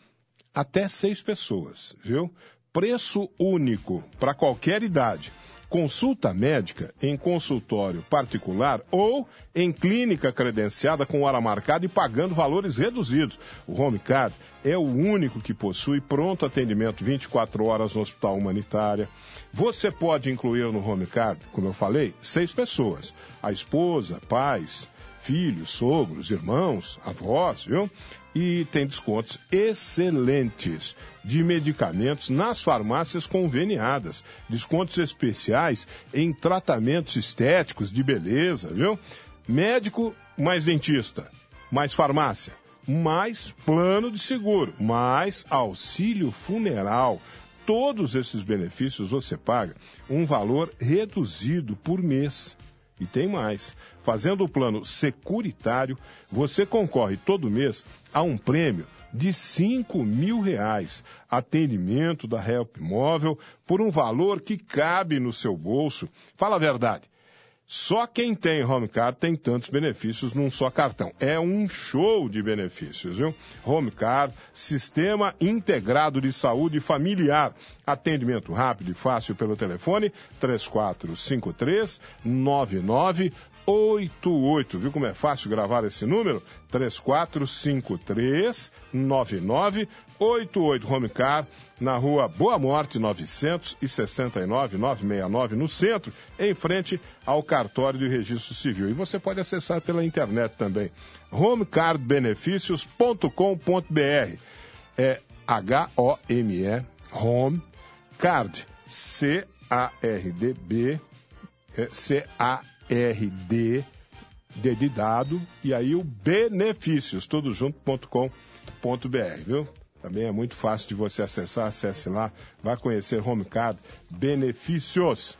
até seis pessoas, viu? Preço único para qualquer idade. Consulta médica em consultório particular ou em clínica credenciada com hora marcada e pagando valores reduzidos. O Home Card é o único que possui pronto atendimento 24 horas no Hospital Humanitária. Você pode incluir no Home Card, como eu falei, seis pessoas: a esposa, pais, filhos, sogros, irmãos, avós, viu? E tem descontos excelentes de medicamentos nas farmácias conveniadas. Descontos especiais em tratamentos estéticos de beleza, viu? Médico mais dentista, mais farmácia. mais plano de seguro, mais auxílio funeral. Todos esses benefícios você paga um valor reduzido por mês. E tem mais. Fazendo o plano securitário, você concorre todo mês a um prêmio de 5 mil reais. Atendimento da Help Móvel por um valor que cabe no seu bolso. Fala a verdade. Só quem tem Home Card tem tantos benefícios num só cartão. É um show de benefícios, viu? Home Card, sistema integrado de saúde familiar. Atendimento rápido e fácil pelo telefone 3453 99 88. Viu como é fácil gravar esse número? 3453 9988 Home Car, na rua Boa Morte 969 969 no centro, em frente ao cartório de registro civil. E você pode acessar pela internet também. homecardbenefícios.com.br. É H-O-M-E, Home Card. C-A-R-D-B, é C-A-R-D, D de dado, e aí o benefícios, tudo junto.com.br, viu? Também é muito fácil de você acessar, acesse lá, vai conhecer Homecard Benefícios.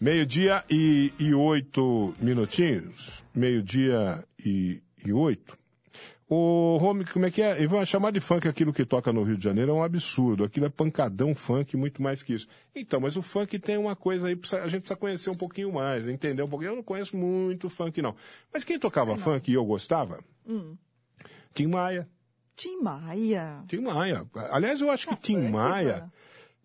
Meio-dia e, e oito minutinhos, meio-dia e, e oito. O Home, como é que é? Vão chamar de funk aquilo que toca no Rio de Janeiro, é um absurdo. Aquilo é pancadão funk, muito mais que isso. Então, mas o funk tem uma coisa aí, a gente precisa conhecer um pouquinho mais, entender um pouquinho. Eu não conheço muito funk, não. Mas quem tocava funk e eu gostava? Hum. Tim Maia. Tim Maia. Tim Maia. Aliás, eu acho que Tim funk, Maia. cara.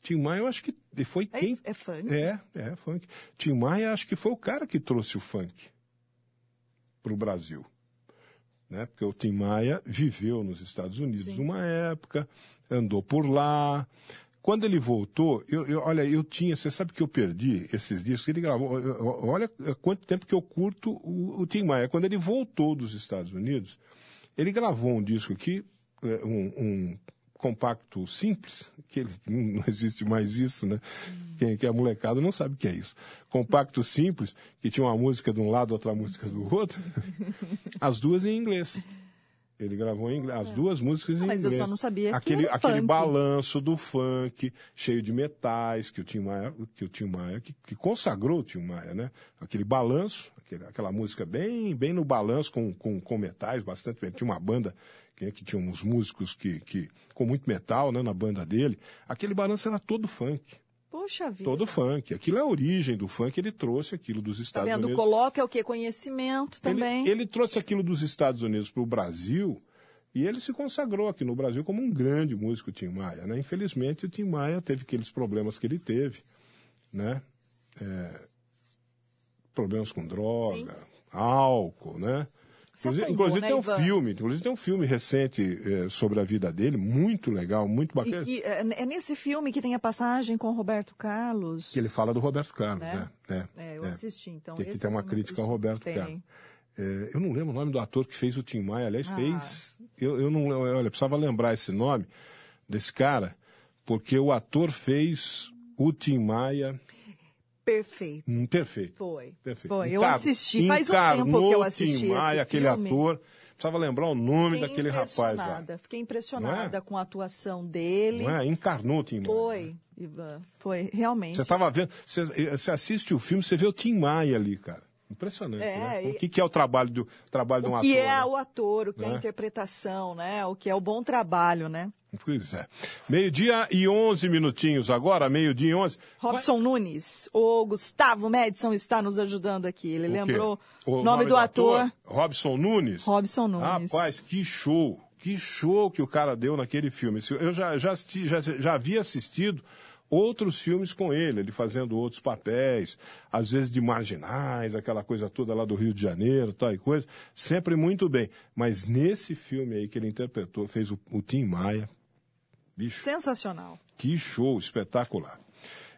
Tim Maia, eu acho que foi É, quem. é funk? É, é, funk. Tim Maia, acho que foi o cara que trouxe o funk para o Brasil. Né? Porque o Tim Maia viveu nos Estados Unidos Sim. uma época, andou por lá. Quando ele voltou, eu, eu- olha, eu tinha, você sabe que eu perdi esses discos, ele gravou, eu- olha quanto tempo que eu curto o, o Tim Maia. Quando ele voltou dos Estados Unidos, ele gravou um disco aqui, é, um, um compacto simples, que ele, não existe mais isso, né? Quem, quem é molecada não sabe o que é isso. Compacto simples, que tinha uma música de um lado, outra música do outro, as duas em inglês. Ele gravou em inglês, as duas músicas em Mas eu inglês. só não sabia que aquele, era aquele funk. balanço do funk, cheio de metais, que o Tim Maia, que, o Tim Maia que, que consagrou o Tim Maia, né? Aquele balanço, aquele- aquela música bem, bem no balanço, com, com, com metais, bastante. Tinha uma banda que, que tinha uns músicos que, que, com muito metal né, na banda dele. Aquele balanço era todo funk. Poxa vida. Todo funk. Aquilo é a origem do funk, ele trouxe aquilo dos Tá Estados vendo? Unidos. Coloca é o quê? Conhecimento também. Ele, ele trouxe aquilo dos Estados Unidos para o Brasil e ele se consagrou aqui no Brasil como um grande músico, o Tim Maia. Né? Infelizmente, o Tim Maia teve aqueles problemas que ele teve, né? É, problemas com droga, álcool, né? Inclusive, afundou, inclusive né, tem um Ivan? filme, inclusive tem um filme recente é, sobre a vida dele, muito legal, muito bacana. E que, é, nesse filme que tem a passagem com o Roberto Carlos. Que ele fala do Roberto Carlos, Né? né? É, É, eu é. assisti, então. Que aqui esse tem uma crítica ao. Roberto Tem. Carlos. É, eu não lembro o nome do ator que fez o Tim Maia. Aliás, Ah. fez. Eu, eu não olha, eu precisava lembrar esse nome desse cara, porque o ator fez o Tim Maia Perfeito. hum, perfeito. Foi. Perfeito. Foi. Eu assisti. Faz um tempo que eu assisti Tim Maia, aquele ator. Precisava lembrar o nome Fiquei daquele rapaz lá. impressionada. Fiquei impressionada Não é? com a atuação dele. Não é? Encarnou o Tim Maia. Foi, Ivan. Foi, realmente. Você estava vendo, você, você assiste o filme, você vê o Tim Maia ali, cara. Impressionante, É, né? O que, que é o trabalho do trabalho de um o que ator? é né? o ator, o que é Né? a interpretação, né? O que é o bom trabalho, né? Pois é. Meio-dia e 11 minutinhos agora, meio-dia e 11. Robson Nunes, o Gustavo Madison está nos ajudando aqui. Ele O lembrou O o nome, do ator, Robson Nunes. Robson Nunes. Rapaz, que show. Que show que o cara deu naquele filme. Eu já, já, assisti- já, já havia assistido outros filmes com ele, ele fazendo outros papéis, às vezes de marginais, aquela coisa toda lá do Rio de Janeiro, tal e coisa, sempre muito bem. Mas nesse filme aí que ele interpretou, fez o, o Tim Maia, bicho, Sensacional. que show espetacular.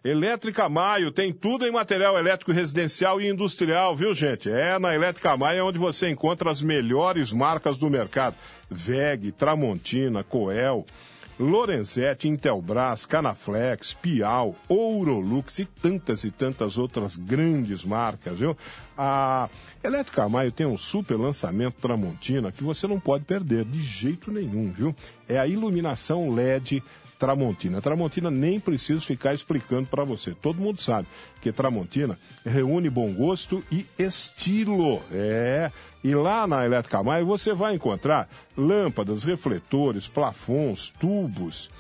Elétrica Maio tem tudo em material elétrico residencial e industrial, viu, gente? É na Elétrica Maio onde você encontra as melhores marcas do mercado: VEG, Tramontina, Coel. Lorenzetti, Intelbras, Canaflex, Pial, Ourolux e tantas e tantas outras grandes marcas, viu? A Elétrica Maio tem um super lançamento Tramontina que você não pode perder de jeito nenhum, viu? É a iluminação LED Tramontina. Tramontina nem preciso ficar explicando para você. Todo mundo sabe que Tramontina reúne bom gosto e estilo. É. E lá na Elétrica Maio você vai encontrar lâmpadas, refletores, plafons, tubos,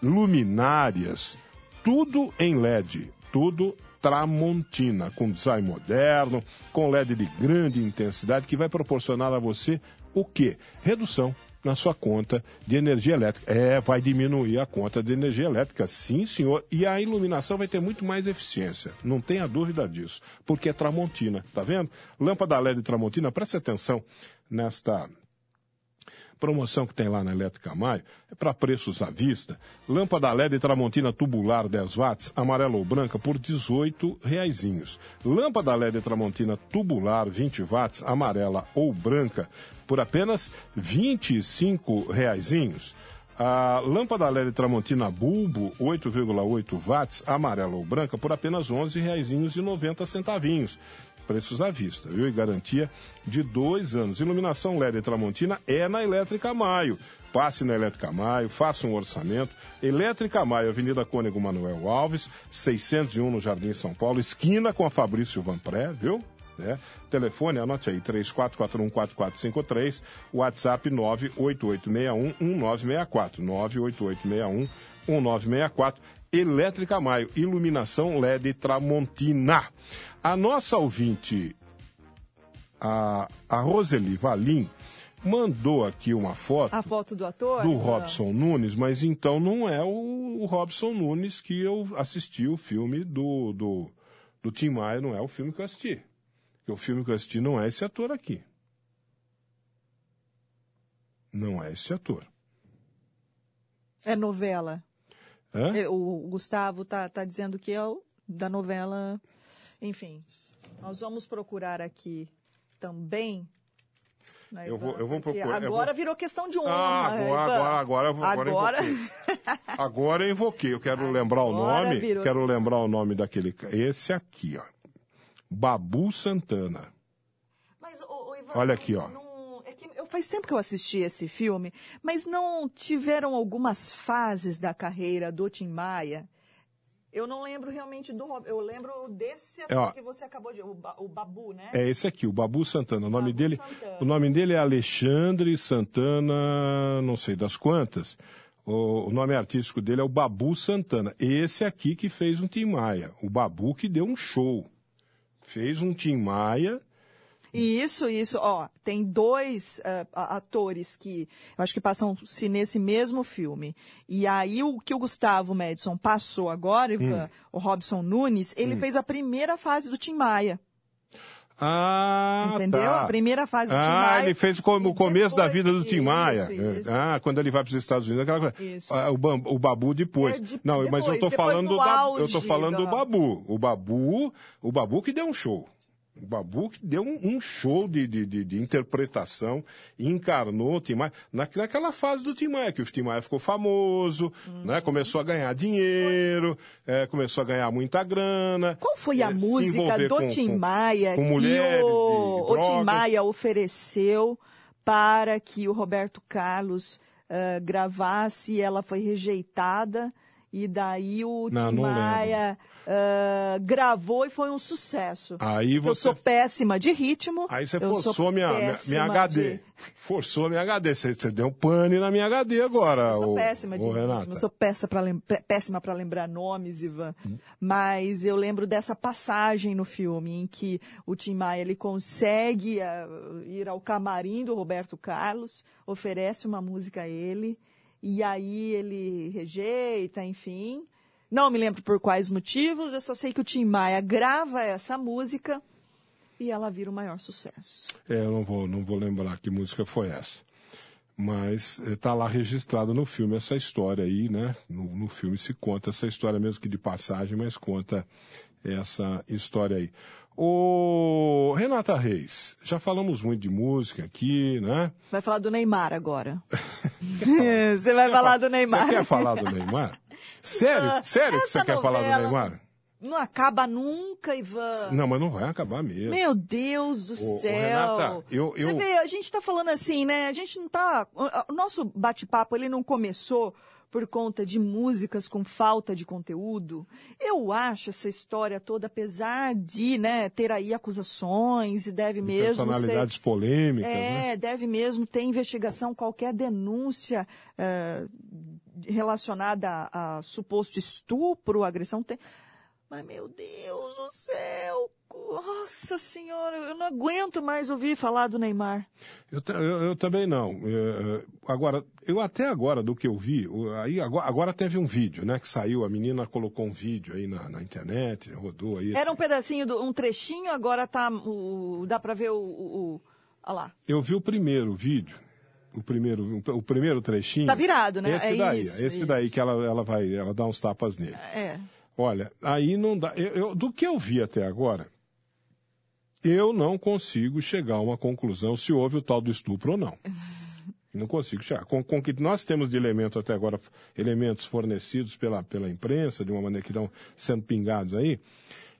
luminárias, tudo em LED, tudo Tramontina, com design moderno, com LED de grande intensidade que vai proporcionar a você o quê? Redução na sua conta de energia elétrica. É, vai diminuir a conta de energia elétrica, sim, senhor. E a iluminação vai ter muito mais eficiência. Não tenha dúvida disso. Porque é Tramontina, tá vendo? Lâmpada LED Tramontina, preste atenção nesta promoção que tem lá na Elétrica Maio, é para preços à vista. Lâmpada LED Tramontina tubular 10 watts, amarela ou branca, por 18 reaisinhos. Lâmpada LED Tramontina tubular 20 watts, amarela ou branca, por apenas 25 reaisinhos. A lâmpada LED Tramontina Bulbo 8,8 watts, amarela ou branca, por apenas 11 reaisinhos e 90 centavinhos preços à vista, viu? E garantia de dois anos. Iluminação LED Tramontina é na Elétrica Maio. Passe na Elétrica Maio, faça um orçamento. Elétrica Maio, Avenida Cônego Manuel Alves, 601 no Jardim São Paulo, esquina com a Fabrício Vanpré, viu? É. Telefone, anote aí, 34414453, WhatsApp 988611964, 988611964. Elétrica Maio, iluminação LED Tramontina. A nossa ouvinte, a, a Roseli Valim, mandou aqui uma foto. A foto do ator? Do Robson Nunes, mas então não é o, o, Robson Nunes que eu assisti o filme do, do, do Tim Maia, não é o filme que eu assisti. O filme que eu assisti não é esse ator aqui. Não é esse ator. É novela. Hã? É, O Gustavo tá, tá dizendo que é o da novela. Enfim, nós vamos procurar aqui também. né, Eu vou- eu vou procurar- Agora vou- virou questão de honra. Ah, agora, Ivan. agora, agora, eu vou- agora, eu Agora- invoquei. Agora eu invoquei. Eu quero lembrar o Agora nome. virou. Quero lembrar o nome daquele. Esse aqui, ó. Babu Santana. Mas, ô, ô, Ivan, Olha aqui, ó. não- é faz tempo que eu assisti esse filme, mas não tiveram algumas fases da carreira do Tim Maia? Eu não lembro realmente do Eu lembro desse ator ó. que você acabou de. O, o Babu, né? É esse aqui, o Babu Santana. O nome Babu dele, Santana. o nome dele é Alexandre Santana, não sei das quantas. O, o nome artístico dele é o Babu Santana. Esse aqui que fez um Tim Maia. O Babu que deu um show. Fez um Tim Maia. E isso, isso, ó, tem dois a- atores que eu acho que passam-se nesse mesmo filme. E aí o que o Gustavo Madison passou agora, Ivan, Hum. o Robson Nunes, ele fez a primeira fase do Tim Maia. Ah, Entendeu? tá. A primeira fase do Tim Ah, Maia. ele fez o, co- o começo da depois- vida do Tim isso, Maia. isso. Ah, quando ele vai para os Estados Unidos, aquela coisa. Isso. Ah, o, Bam- o Babu depois. É, de- Não, mas eu tô depois, falando do depois Babu, eu tô falando do da- Babu. O Babu, o Babu que deu um show. O Babu que deu um, um show de, de, de, de interpretação encarnou o Tim Maia na- naquela fase do Tim Maia, que o Tim Maia ficou famoso, Uhum. né? começou a ganhar dinheiro, eh, começou a ganhar muita grana. Qual foi a se música do com- Tim com- Maia com que mulheres o, o Tim? Maia ofereceu para que o Roberto Carlos ah, gravasse? Ela foi rejeitada e daí o Não, Tim não Maia ah, gravou e foi um sucesso. Aí Eu você sou péssima de ritmo. Aí você eu forçou minha, minha, HD. de- Forçou minha HD. Você, você deu um pane na minha HD agora, Eu sou ô- péssima de ritmo, eu sou péssima para lem pé- péssima para lembrar nomes, Ivan. Hum. Mas eu lembro dessa passagem no filme em que o Tim Maia ele consegue ah, ir ao camarim do Roberto Carlos, oferece uma música a ele e aí ele rejeita, enfim. Não me lembro por quais motivos, eu só sei que o Tim Maia grava essa música e ela vira o maior sucesso. É, eu não vou, não vou lembrar que música foi essa. Mas está lá registrado no filme essa história aí, né? No, no filme se conta essa história mesmo que de passagem, mas conta essa história aí. Ô, Renata Reis, já falamos muito de música aqui, né? Vai falar do Neymar agora. você vai falar do Neymar. Você quer falar do Neymar? Sério? Sério que você quer falar do Neymar? Não acaba nunca, Ivan. Não, mas não vai acabar mesmo. Meu Deus do Ô, céu. Renata, eu- Você eu- vê, a gente tá falando assim, né? A gente não tá. O nosso bate-papo, ele não começou por conta de músicas com falta de conteúdo. Eu acho essa história toda, apesar de né, ter aí acusações e deve mesmo ser. Personalidades polêmicas, né? É, deve mesmo ter investigação, qualquer denúncia eh, relacionada a, a suposto estupro, agressão. Tem... Mas, meu Deus do céu! Nossa Senhora, eu não aguento mais ouvir falar do Neymar. Eu, eu- eu também não. É, é, agora, eu até agora, do que eu vi, aí agora, agora teve um vídeo, né, que saiu, a menina colocou um vídeo aí na, na internet, rodou aí. Era um assim. pedacinho, do, um trechinho, agora tá. O, dá pra ver o. o, o- Olha lá. Eu vi o primeiro vídeo, o primeiro, o primeiro trechinho. Tá virado, né? Esse É daí, isso, esse daí que ela, ela vai, ela dá uns tapas nele. É. Olha, aí não dá. eu- eu- do que eu vi até agora, eu não consigo chegar a uma conclusão se houve o tal do estupro ou não. Não consigo chegar. Com, com que nós temos de elementos até agora, elementos fornecidos pela, pela imprensa, de uma maneira que estão sendo pingados aí,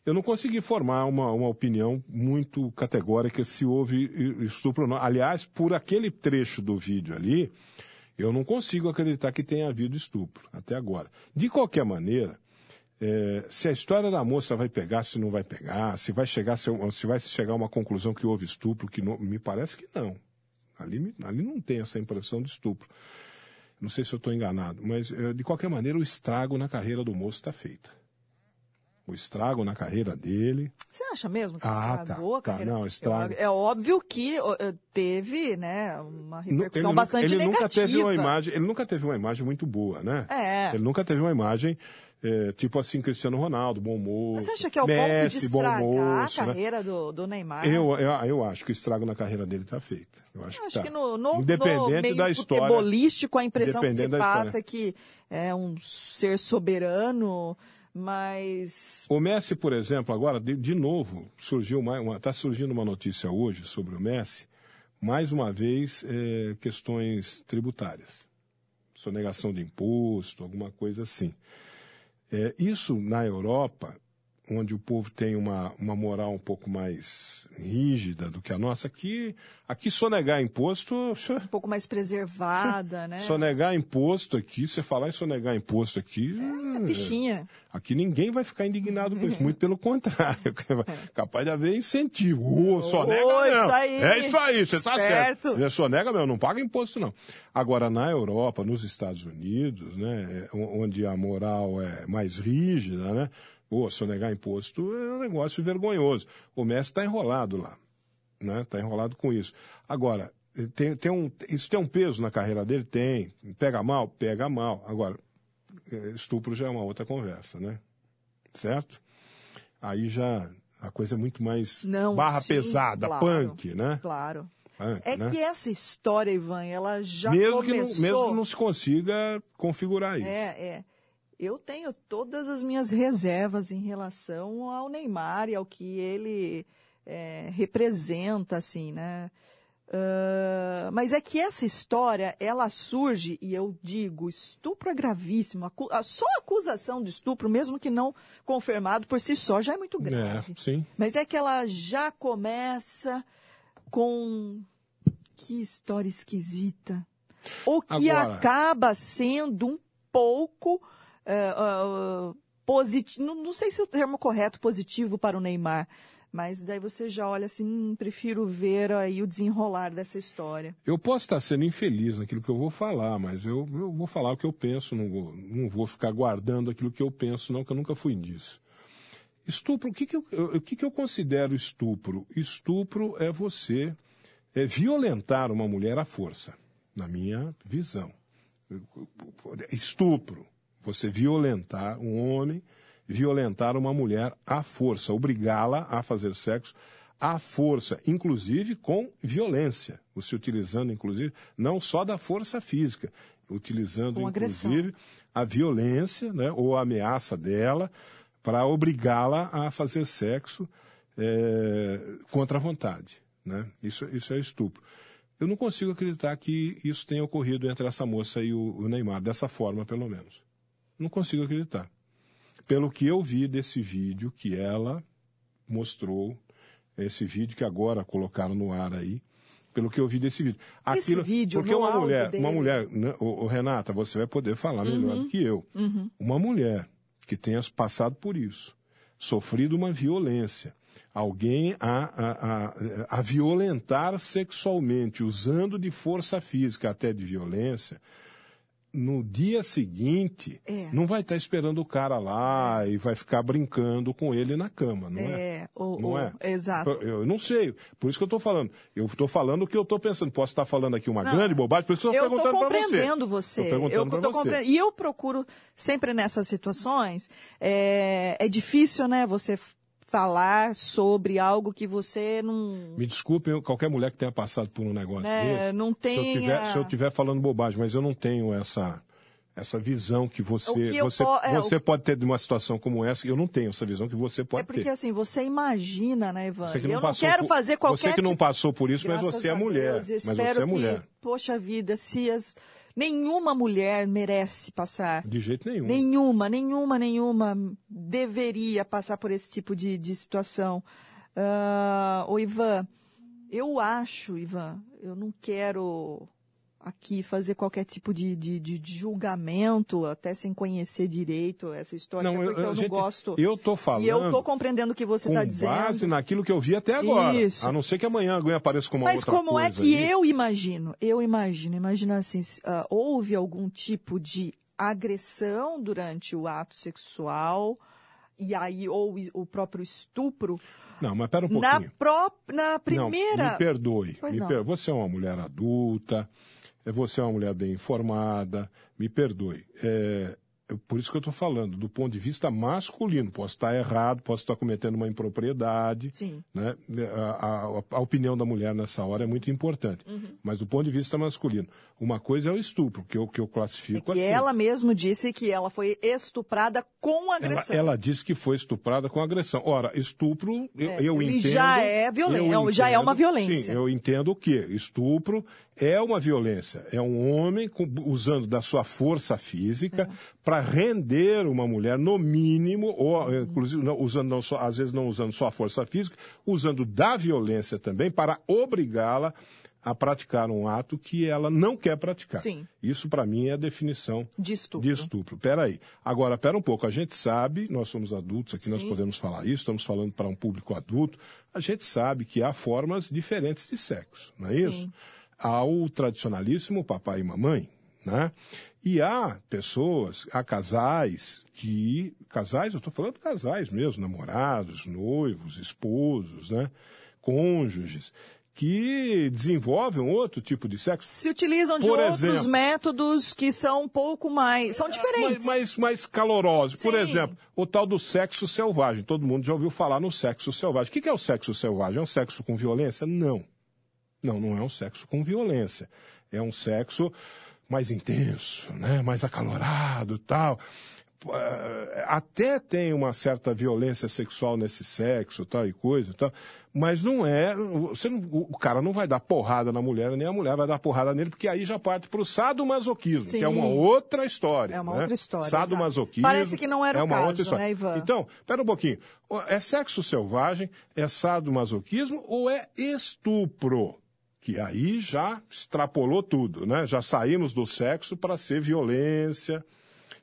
eu não consegui formar uma, uma opinião muito categórica se houve estupro ou não. Aliás, por aquele trecho do vídeo ali, eu não consigo acreditar que tenha havido estupro, até agora. De qualquer maneira, é, se a história da moça vai pegar, se não vai pegar, se vai chegar, se, se vai chegar a uma conclusão que houve estupro, que não, me parece que não. Ali, ali não tem essa impressão de estupro. Não sei se eu estou enganado, mas é, de qualquer maneira o estrago na carreira do moço está feito. O estrago na carreira dele. Você acha mesmo que Ah, estragou tá, a tá, carreira? não, estraga. É óbvio que eh, teve, né, uma repercussão ele bastante ele negativa. nunca teve uma imagem, ele nunca teve uma imagem muito boa, né? É. Ele nunca teve uma imagem é, tipo assim Cristiano Ronaldo, bom moço. Mas você acha que é o Messi, ponto de bom estragar moço, a né? carreira do, do Neymar? Eu, eu, eu acho que o estrago na carreira dele está feito. Eu acho, Eu acho que, tá. que no, no, Independente no meio da história. futebolístico, a impressão que se passa é que é um ser soberano, mas... O Messi, por exemplo, agora, de, de novo, surgiu está surgindo uma notícia hoje sobre o Messi, mais uma vez, é, questões tributárias. Sonegação de imposto, alguma coisa assim. É, isso na Europa, onde o povo tem uma, uma moral um pouco mais rígida do que a nossa, aqui, aqui sonegar imposto. Um pouco mais preservada, né? Sonegar imposto aqui, você falar em sonegar imposto aqui. É fichinha. Aqui ninguém vai ficar indignado com isso, muito pelo contrário. Capaz de haver incentivo. Ô, sonega Ô, não. isso aí. É isso aí, você está certo. É, Sonega meu, não paga imposto não. Agora, na Europa, nos Estados Unidos, né, é, onde a moral é mais rígida, né, ô, sonegar imposto é um negócio vergonhoso. O Messi está enrolado lá, né, está enrolado com isso. Agora, tem, tem um, isso tem um peso na carreira dele? Tem. Pega mal? Pega mal. Agora, eh, estupro já é uma outra conversa, né? Certo? Aí já a coisa é muito mais Não, barra sim, pesada, claro. punk, né? Claro. Punk, É né? que essa história, Ivan, ela já mesmo, que começou... não, mesmo que não se consiga configurar isso. É, é. Eu tenho todas as minhas reservas em relação ao Neymar e ao que ele é, representa, assim, né? Ah, mas é que essa história, ela surge, e eu digo, estupro é gravíssimo. Acu- a- Só a acusação de estupro, mesmo que não confirmado por si só, já é muito grave. É, sim. Mas é que ela já começa com que história esquisita. O que Agora- acaba sendo um pouco positivo. Não, não sei se é o termo correto positivo para o Neymar. Mas daí você já olha assim, hum, prefiro ver aí o desenrolar dessa história. Eu posso estar sendo infeliz naquilo que eu vou falar, mas eu, eu vou falar o que eu penso, não vou, não vou ficar guardando aquilo que eu penso, não, que eu nunca fui disso. Estupro, o que, que, eu, o que, que eu considero estupro? Estupro é você é violentar uma mulher à força, na minha visão. Estupro, você violentar um homem, violentar uma mulher à força, obrigá-la a fazer sexo à força, inclusive com violência, você utilizando, inclusive, não só da força física, utilizando, inclusive, a violência né, ou a ameaça dela para obrigá-la a fazer sexo é, contra a vontade. Né? Isso, isso é estupro. Eu não consigo acreditar que isso tenha ocorrido entre essa moça e o, o Neymar, dessa forma, pelo menos. Não consigo acreditar. Pelo que eu vi desse vídeo que ela mostrou, esse vídeo que agora colocaram no ar aí, pelo que eu vi desse vídeo. Esse vídeo, porque uma mulher, dele. uma mulher, né, ô, ô, Renata, você vai poder falar melhor Uhum. do que eu. Uma mulher que tenha passado por isso, sofrido uma violência, alguém a, a, a, a violentar sexualmente, usando de força física até de violência, no dia seguinte, É. não vai estar esperando o cara lá e vai ficar brincando com ele na cama, não é? É, o, Não o- é? exato. Eu, eu não sei, por isso que eu estou falando. Eu estou falando o que eu estou pensando. Posso estar falando aqui uma Não. grande bobagem, por isso que eu Eu estou estou perguntando para você. compreendendo você. Tô perguntando eu tô você. compre- E eu procuro, sempre nessas situações, é, é difícil, né, você falar sobre algo que você não. Me desculpem qualquer mulher que tenha passado por um negócio Né, desse. não tiver, se eu tiver falando bobagem, mas eu não tenho essa essa visão que você O que você, po- é, você pode ter de uma situação como essa, eu não tenho essa visão que você pode é porque ter. assim, você imagina, né, Ivan? Que eu não quero por- fazer qualquer Você que não tipo- passou por isso, mas Graças você é mulher. Deus, eu mas você é que, mulher. Poxa vida, se as... nenhuma mulher merece passar. De jeito nenhum. Nenhuma, nenhuma, nenhuma deveria passar por esse tipo de, de situação. Ah, ô Ivan, eu acho, Ivan, eu não quero aqui fazer qualquer tipo de, de, de- julgamento, até sem conhecer direito essa história, Não, eu- porque eu, a não gente- gosto. eu tô falando E eu tô compreendendo o que você está dizendo. base naquilo que eu vi até agora. Isso. A não ser que amanhã alguém apareça com uma Mas outra como é coisa que aí. eu imagino? Eu imagino, imagina assim, ah, houve algum tipo de agressão durante o ato sexual e aí ou o próprio estupro Não, mas pera um na pouquinho. pró na Não, primeira me perdoe. Me não. per- Você é uma mulher adulta, é- você é uma mulher bem informada, me perdoe. É, é por isso que eu estou falando, do ponto de vista masculino. Posso estar errado, posso estar cometendo uma impropriedade. Sim. Né? A, a- a opinião da mulher nessa hora é muito importante. Uhum. Mas do ponto de vista masculino. Uma coisa é o estupro, que eu, que eu é classifico que assim. ela mesmo disse que ela foi estuprada com Ela, agressão. ela disse que foi estuprada com agressão. Ora, estupro, eu, É, eu entendo. já é violência, já é uma violência. Sim, eu entendo o quê? Estupro é uma violência. É um homem usando da sua força física É. para render uma mulher, no mínimo, ou Uhum. inclusive não, usando não só, às vezes não usando só a força física, usando da violência também para obrigá-la a praticar um ato que ela não quer praticar. Sim. Isso, para mim, é a definição De estupro. de estupro. Peraí. Agora, pera um pouco. A gente sabe, nós somos adultos aqui, nós Sim. podemos falar isso, estamos falando para um público adulto. A gente sabe que há formas diferentes de sexo, não é Sim. isso? Há o tradicionalíssimo papai e mamãe, né? E há pessoas, há casais que. Casais, eu estou falando casais mesmo, namorados, noivos, esposos, né? Cônjuges, que desenvolvem outro tipo de sexo. Se utilizam de Por outros exemplo. métodos que são um pouco mais. são diferentes. Mais, mais, mais calorosos. Por Sim. exemplo, o tal do sexo selvagem. Todo mundo já ouviu falar no sexo selvagem. O que é o sexo selvagem? É um sexo com violência? Não. Não, não é um sexo com violência. É um sexo mais intenso, né? mais acalorado tal. Eh, Até tem uma certa violência sexual nesse sexo tal e coisa e tal, mas não é. Você não- o cara não vai dar porrada na mulher, nem a mulher vai dar porrada nele, porque aí já parte para o sadomasoquismo, que é uma Sim. outra história. É uma né? outra história, Sadomasoquismo. exato. Parece que não era é o uma caso, outra história. né, Ivan? Então, pera um pouquinho. É sexo selvagem, é sadomasoquismo ou é estupro? Que aí já extrapolou tudo, né? Já saímos do sexo para ser violência,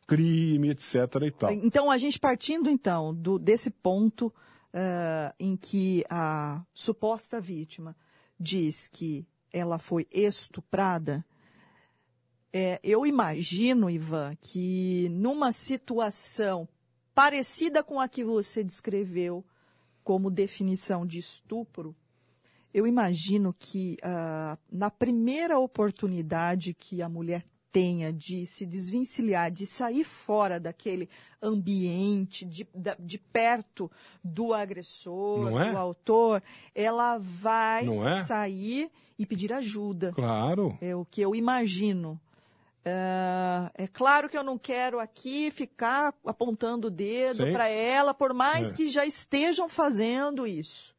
crime, etc. e tal. Então, a gente partindo então do, desse ponto ah, em que a suposta vítima diz que ela foi estuprada, é, eu imagino, Ivan, que numa situação parecida com a que você descreveu como definição de estupro, eu imagino que ah, na primeira oportunidade que a mulher tenha de se desvencilhar, de sair fora daquele ambiente, de, de perto do agressor, é? do autor, ela vai é? sair e pedir ajuda. Claro. É o que eu imagino. É, é claro que eu não quero aqui ficar apontando o dedo para ela, por mais É. que já estejam fazendo isso,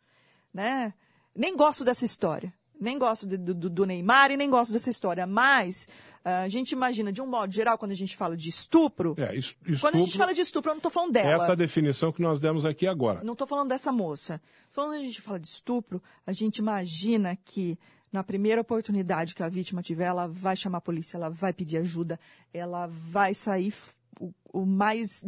né? Nem gosto dessa história, nem gosto de- do, do Neymar e nem gosto dessa história, mas ah, a gente imagina, de um modo geral, quando a gente fala de estupro, É, es- quando a gente estupro, fala de estupro, eu não estou falando dela. essa definição que nós demos aqui agora. Não estou falando dessa moça. Quando a gente fala de estupro, a gente imagina que na primeira oportunidade que a vítima tiver, ela vai chamar a polícia, ela vai pedir ajuda, ela vai sair o, o mais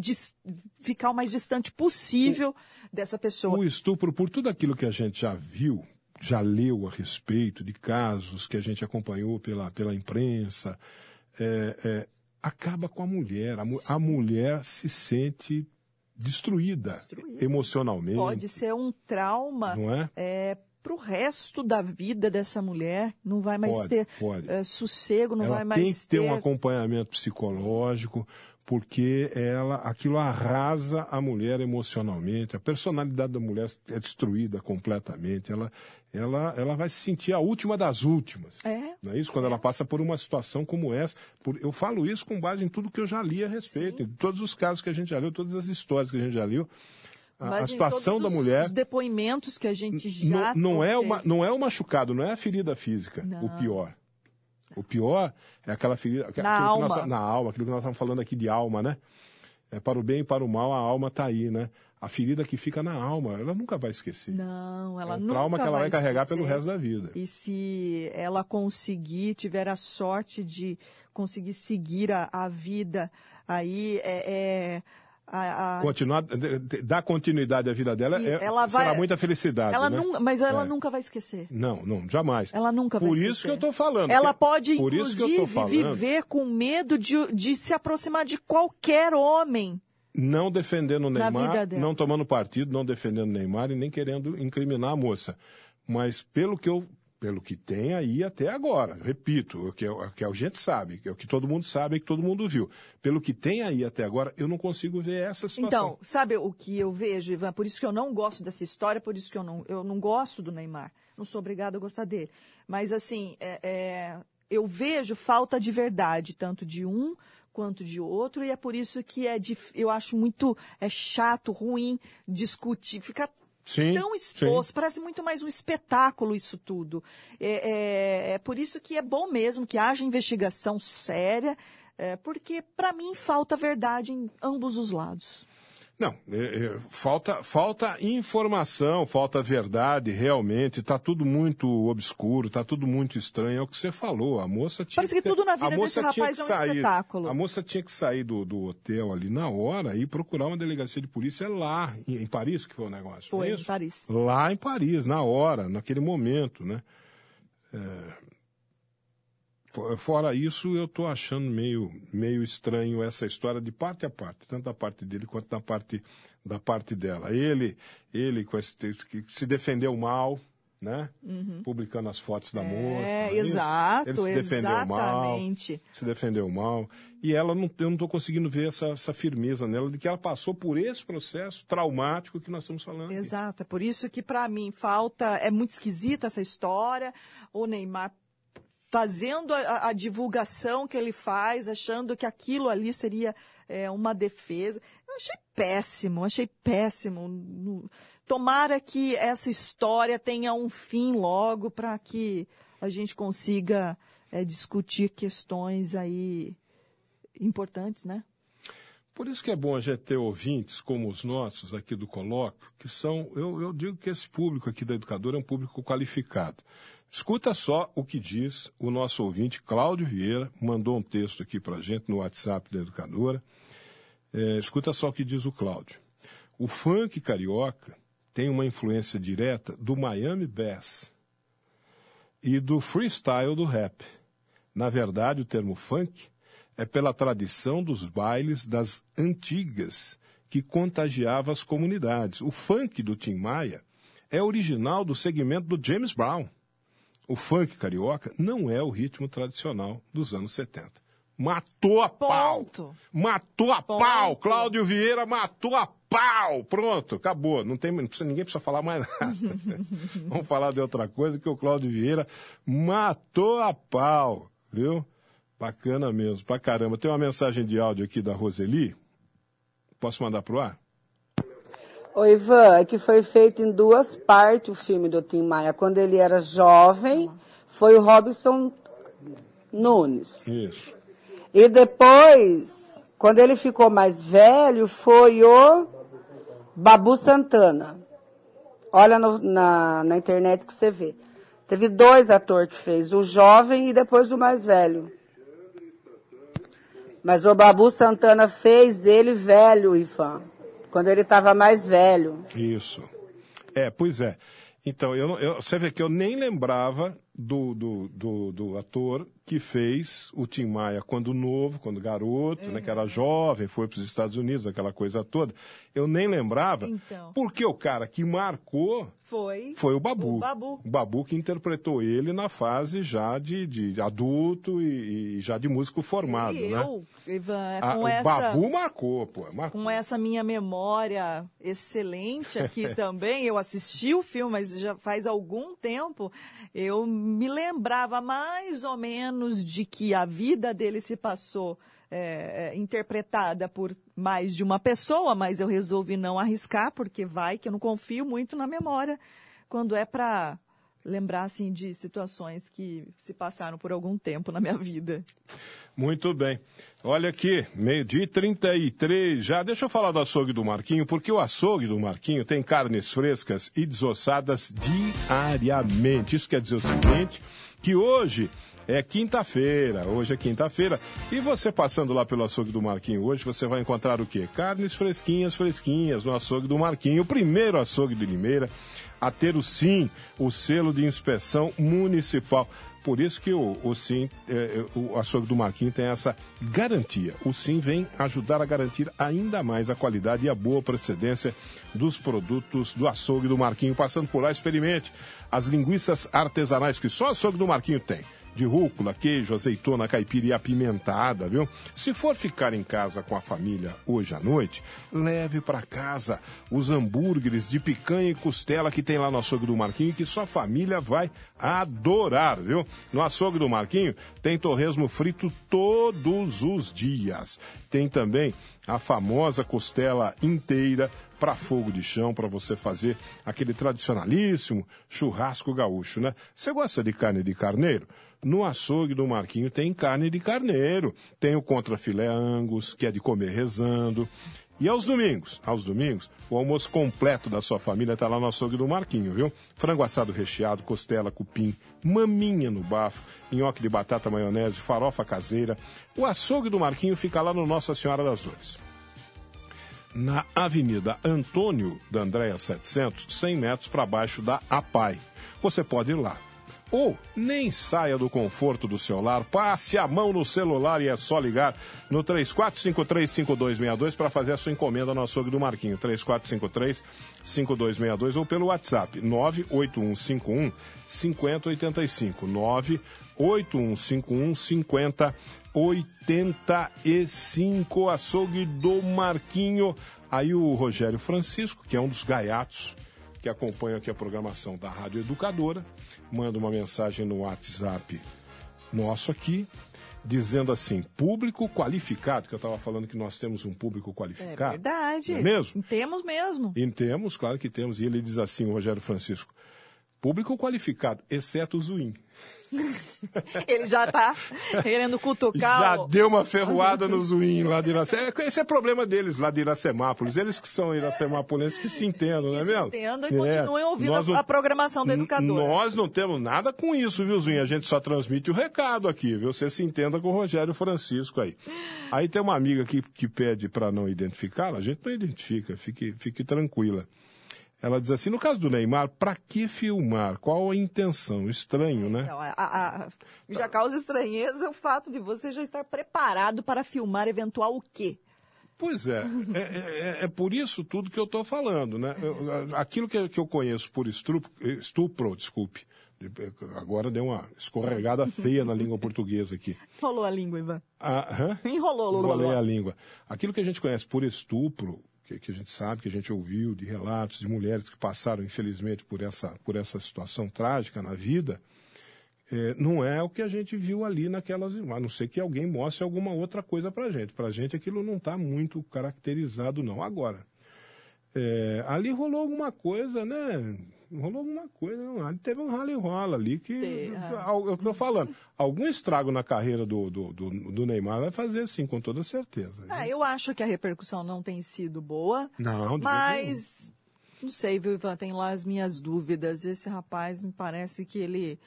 ficar o mais distante possível dessa pessoa. O estupro, por tudo aquilo que a gente já viu, já leu a respeito de casos que a gente acompanhou pela, pela imprensa, é, é, acaba com a mulher. A, mu- a mulher se sente destruída, Destruída. emocionalmente. Pode ser um trauma Não é? é, para o resto da vida dessa mulher. Não vai mais Pode, ter pode. é, sossego, não ela vai tem mais que ter um acompanhamento psicológico, porque ela, aquilo arrasa a mulher emocionalmente, a personalidade da mulher é destruída completamente, ela, ela, ela vai se sentir a última das últimas. É. Não é isso? Quando ela passa por uma situação como essa. Por- eu falo isso com base em tudo que eu já li a respeito, em todos os casos que a gente já leu, todas as histórias que a gente já leu. A, a Mas em situação da mulher Os depoimentos que a gente já. não, não é uma, não é o machucado, não é a ferida física, Não. o pior. O pior é aquela ferida. Na alma. nós- na alma, aquilo que nós estamos falando aqui de alma, né? É, para o bem e para o mal, a alma está aí, né? A ferida que fica na alma, ela nunca vai esquecer. Não, ela é um nunca trauma que ela vai, carregar esquecer. pelo resto da vida. E se ela conseguir, tiver a sorte de conseguir seguir a, a vida, aí é, é a- a- Continuar, dar continuidade à vida dela é, ela vai- será muita felicidade. ela né? nunca, mas ela É. nunca vai esquecer. Não, não, jamais. Ela nunca vai Por esquecer. isso que eu estou falando. Ela que- pode, inclusive, falando. viver com medo de, de se aproximar de qualquer homem. Não defendendo o Neymar, não tomando partido, não defendendo o Neymar e nem querendo incriminar a moça. Mas pelo que eu, pelo que tem aí até agora, repito, o que, o que a gente sabe, é o que todo mundo sabe e que todo mundo viu. Pelo que tem aí até agora, eu não consigo ver essa situação. Então, sabe o que eu vejo, Ivan? Por isso que eu não gosto dessa história, por isso que eu não, eu não gosto do Neymar. Não sou obrigada a gostar dele. Mas, assim, é- é, eu vejo falta de verdade, tanto de um quanto de outro, e é por isso que é eu acho muito é chato, ruim discutir, ficar Sim, tão exposto, parece muito mais um espetáculo isso tudo. É, é- é por isso que é bom mesmo que haja investigação séria, é, porque, para mim, falta verdade em ambos os lados. Não, é, é, falta, falta informação, falta verdade, realmente. Está tudo muito obscuro, está tudo muito estranho. É o que você falou. A moça tinha Parece que ter- tudo na vida desse rapaz que é um sair- espetáculo. A moça tinha que sair do, do hotel ali na hora e procurar uma delegacia de polícia lá, em, em Paris, que foi o negócio. é Foi, em? Paris. Lá em Paris, na hora, naquele momento, né? É, Fora isso, eu estou achando meio, meio estranho essa história de parte a parte, tanto da parte dele quanto da parte, da parte dela. Ele, ele com esse, que se defendeu mal, né? Publicando as fotos da moça. não Uhum. É, exato, Ele se defendeu mal. exatamente. Se defendeu mal. E ela, não, eu não estou conseguindo ver essa, essa firmeza nela de que ela passou por esse processo traumático que nós estamos falando. aqui. Exato, é por isso que para mim falta, é muito esquisita essa história, o Neymar fazendo a, a divulgação que ele faz, achando que aquilo ali seria é, uma defesa. Eu achei péssimo, achei péssimo. Tomara que essa história tenha um fim logo para que a gente consiga é, discutir questões aí importantes, né? Por isso que é bom a gente ter ouvintes como os nossos aqui do Colóquio, que são, eu, eu digo que esse público aqui da Educadora é um público qualificado. Escuta só o que diz o nosso ouvinte, Cláudio Vieira, mandou um texto aqui para a gente no WhatsApp da Educadora. É, escuta só o que diz o Cláudio. O funk carioca tem uma influência direta do Miami Bass e do freestyle do rap. Na verdade, o termo funk é pela tradição dos bailes das antigas que contagiava as comunidades. O funk do Tim Maia é original do segmento do James Brown. O funk carioca não é o ritmo tradicional dos anos 70. Matou a pau! Ponto. Matou a Ponto. pau! Cláudio Vieira matou a pau! Pronto, acabou. Não tem, não precisa, ninguém precisa falar mais nada. Vamos falar de outra coisa que o Cláudio Vieira matou a pau, viu? Bacana mesmo, pra caramba. Tem uma mensagem de áudio aqui da Roseli. Posso mandar pro ar? Oi, Ivan, é que foi feito em duas partes o filme do Tim Maia. Quando ele era jovem, foi o Robson Nunes. Isso. E depois, quando ele ficou mais velho, foi o Babu Santana. Olha no- na, na internet que você vê. Teve dois atores que fez, o jovem e depois o mais velho. Mas o Babu Santana fez ele velho, Ivan. Quando ele estava mais velho. Isso. É, pois é. Então, eu, eu- você vê que eu nem lembrava do, do, do, do ator que fez o Tim Maia quando novo, quando garoto, né, que era jovem, foi para os Estados Unidos, aquela coisa toda. Eu nem lembrava, Então. porque o cara que marcou Foi. foi o Babu. O Babu. O Babu que interpretou ele na fase já de, de adulto e, e já de músico formado, e né? eu, Ivan, Ah, com o essa... Babu marcou, pô. Marcou. com essa minha memória excelente aqui também, eu assisti o filme, mas já faz algum tempo, eu me lembrava mais ou menos de que a vida dele se passou é, é, interpretada por mais de uma pessoa, mas eu resolvi não arriscar, porque vai que eu não confio muito na memória quando é para lembrar assim de situações que se passaram por algum tempo na minha vida. Muito bem. Olha aqui, meio-dia e 33 já. Deixa eu falar do açougue do Marquinho, porque o açougue do Marquinho tem carnes frescas e desossadas diariamente. Isso quer dizer o seguinte, que hoje é quinta-feira, hoje é quinta-feira, e você passando lá pelo açougue do Marquinho hoje, você vai encontrar o quê? Carnes fresquinhas, fresquinhas no açougue do Marquinho, o primeiro açougue de Limeira a ter o SIM, o selo de inspeção municipal. Por isso que o, o SIM, é, é, o açougue do Marquinho tem essa garantia. O SIM vem ajudar a garantir ainda mais a qualidade e a boa procedência dos produtos do açougue do Marquinho. Passando por lá, experimente as linguiças artesanais que só açougue do Marquinho tem de rúcula, queijo, azeitona, caipira e apimentada, viu? Se for ficar em casa com a família hoje à noite, leve para casa os hambúrgueres de picanha e costela que tem lá no açougue do Marquinho que sua família vai adorar, viu? No açougue do Marquinho tem torresmo frito todos os dias. Tem também a famosa costela inteira para fogo de chão, para você fazer aquele tradicionalíssimo churrasco gaúcho, né? Você gosta de carne de carneiro? No açougue do Marquinho tem carne de carneiro, tem o contrafilé angus, que é de comer rezando. E aos domingos, aos domingos, o almoço completo da sua família está lá no açougue do Marquinho, viu? Frango assado recheado, costela, cupim, maminha no bafo, nhoque de batata, maionese, farofa caseira. O açougue do Marquinho fica lá no Nossa Senhora das Dores na Avenida Antônio da Andréia 700, 100 metros para baixo da APAI. Você pode ir lá. Ou nem saia do conforto do seu lar, passe a mão no celular e é só ligar no 34535262 para fazer a sua encomenda no açougue do Marquinho. 34535262 ou pelo WhatsApp 98151 5085 98151 5085 açougue do Marquinho. Aí o Rogério Francisco, que é um dos gaiatos que acompanha aqui a programação da Rádio Educadora, manda uma mensagem no WhatsApp nosso aqui, dizendo assim, público qualificado, que eu estava falando que nós temos um público É qualificado. verdade. Não é mesmo? Temos mesmo. E temos, claro que temos. E ele diz assim, o Rogério Francisco, público qualificado, exceto o Zuim. Ele já está querendo cutucar. Já o- deu uma ferroada no Zuim lá de Iracema. Esse é problema deles lá de Iracemápolis. Eles que são iracemápolenses que se entendam, não é que se mesmo? entendam e É. continuem ouvindo a, não- a programação do educador. Nós não temos nada com isso, viu, Zuinha? A gente só transmite o recado aqui, viu? Você se entenda com o Rogério Francisco aí. Aí tem uma amiga aqui que pede para não identificá-la, a gente não identifica, fique, fique tranquila. Ela diz assim, no caso do Neymar, para que filmar? Qual a intenção? Estranho, né? Então, a- a- já causa estranheza o fato de você já estar preparado para filmar eventual o quê? Pois é, é, é- é por isso tudo que eu estou falando, né? Eu- aquilo que, que eu conheço por estupro, estupro, desculpe, agora deu uma escorregada feia na língua portuguesa aqui. Enrolou a língua, Ivan. Ah, hã? Enrolou. Enrolei a língua. Aquilo que a gente conhece por estupro, que, que a gente sabe, que a gente ouviu de relatos de mulheres que passaram, infelizmente, por essa, por essa situação trágica na vida, é, não é o que a gente viu ali naquelas. A não ser que alguém mostre alguma outra coisa para a gente. Para a gente aquilo não está muito caracterizado, não. Agora, é, ali rolou alguma coisa, né? Rolou alguma coisa, não. Teve um rally rola ali que. É. Eu estou falando. Algum estrago na carreira do, do, do, do Neymar vai fazer sim, com toda certeza. Ah, eu acho que a repercussão não tem sido boa. Não, Mas, não sei, viu, Ivan? Tem lá as minhas dúvidas. Esse rapaz me parece que ele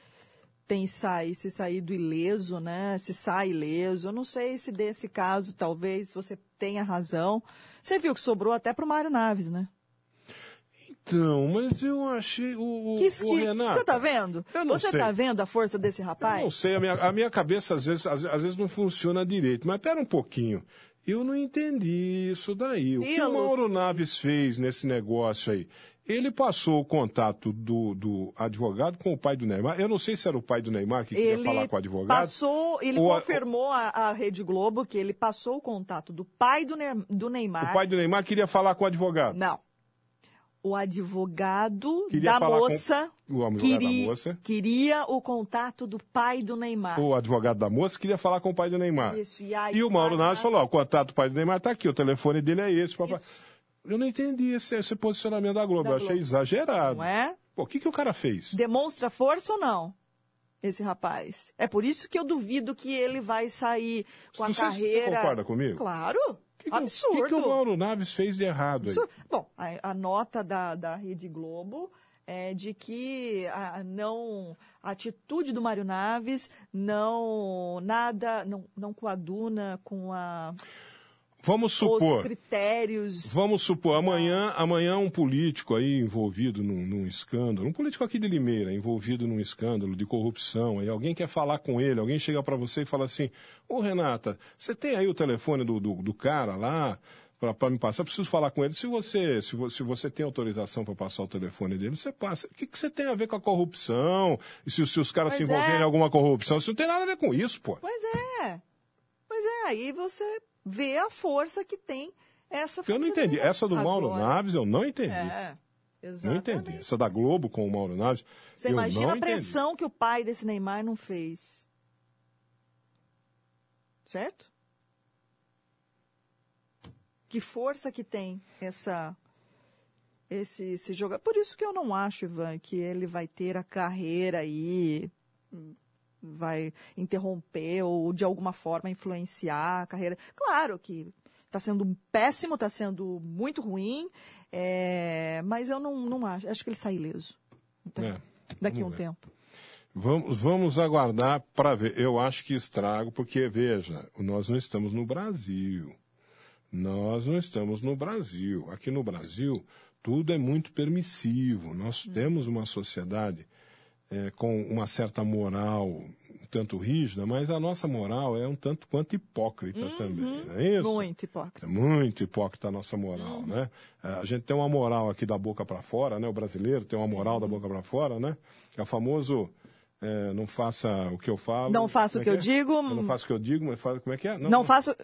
tem sair, se saído ileso, né? Se sai ileso. Eu não sei se desse caso, talvez, você tenha razão. Você viu que sobrou até pro Mário Naves, né? Então, mas eu achei. O, Que o Renato, Você tá vendo? eu não Você sei. tá vendo a força desse Eu rapaz? não sei, a minha, a minha cabeça às vezes, às, às vezes não funciona direito. Mas pera um pouquinho. Eu não entendi isso daí. O que o. Mauro Naves fez nesse negócio aí? Ele passou o contato do, do advogado com o pai do Neymar. Eu não sei se era o pai do Neymar que queria Ele falar com o advogado. passou, ele ou confirmou a, a Rede Globo que ele passou o contato do pai do, Ne- do Neymar. O pai do Neymar queria falar com o advogado. Não. O advogado Queria da moça, o advogado queria, da moça. queria o contato do pai do Neymar. O advogado da moça queria falar com o pai do Neymar. Isso, e aí E o Mauro Naves falou: ó, o contato do pai do Neymar está aqui, o telefone dele é esse. Papai. Eu não entendi esse, esse posicionamento da Globo, Da eu achei Globo. exagerado. Não é? Pô, o que, que o cara fez? Demonstra força ou não? Esse rapaz. É por isso que eu duvido que ele vai sair com a Você- você carreira. concorda comigo? Claro. Que Absurdo. O que, que o Mauro Naves fez de errado aí? Bom, a, a nota da, da Rede Globo é de que a, não, a atitude do Mário Naves não nada não, não coaduna com a, Vamos os supor. critérios. Vamos supor, amanhã, amanhã um político aí envolvido num, num escândalo, um político aqui de Limeira, envolvido num escândalo de corrupção, aí alguém quer falar com ele, alguém chega para você e fala assim, ô Renata, você tem aí o telefone do, do, do cara lá para me passar? Eu preciso falar com ele. Se você, se você, se você tem autorização para passar o telefone dele, você passa. O que, que você tem a ver com a corrupção? E se, se os caras se envolverem é. em alguma corrupção? Isso não tem nada a ver com isso, pô. Pois é. Pois é, aí você vê a força que tem essa Eu não entendi. Essa do Mauro Agora, Naves eu não entendi. É, Não exatamente. entendi. Essa da Globo com o Mauro Naves. Você imagina não a entendi. pressão que o pai desse Neymar não fez. Certo? Que força que tem essa esse, esse. Por isso que eu não acho, Ivan, que ele vai ter a carreira aí, vai interromper ou de alguma forma influenciar a carreira. Claro que está sendo péssimo, está sendo muito ruim, é, mas eu não, não acho. Acho que ele sai ileso. Então, É, daqui a um ver. tempo. Vamos, vamos aguardar para ver. Eu acho que estrago, porque, veja, nós não estamos no Brasil. Nós não estamos no Brasil. Aqui no Brasil, tudo é muito permissivo. Nós temos uma sociedade eh, com uma certa moral um tanto rígida, mas a nossa moral é um tanto quanto hipócrita também, não é isso? Muito hipócrita. É muito hipócrita a nossa moral, né? É, A gente tem uma moral aqui da boca para fora, né? O brasileiro tem uma moral da boca para fora, né? Que é o famoso é, não faça o que eu falo. Não faça o é que eu é? digo, Eu não faço o que eu digo, mas como é que é? Não, faço.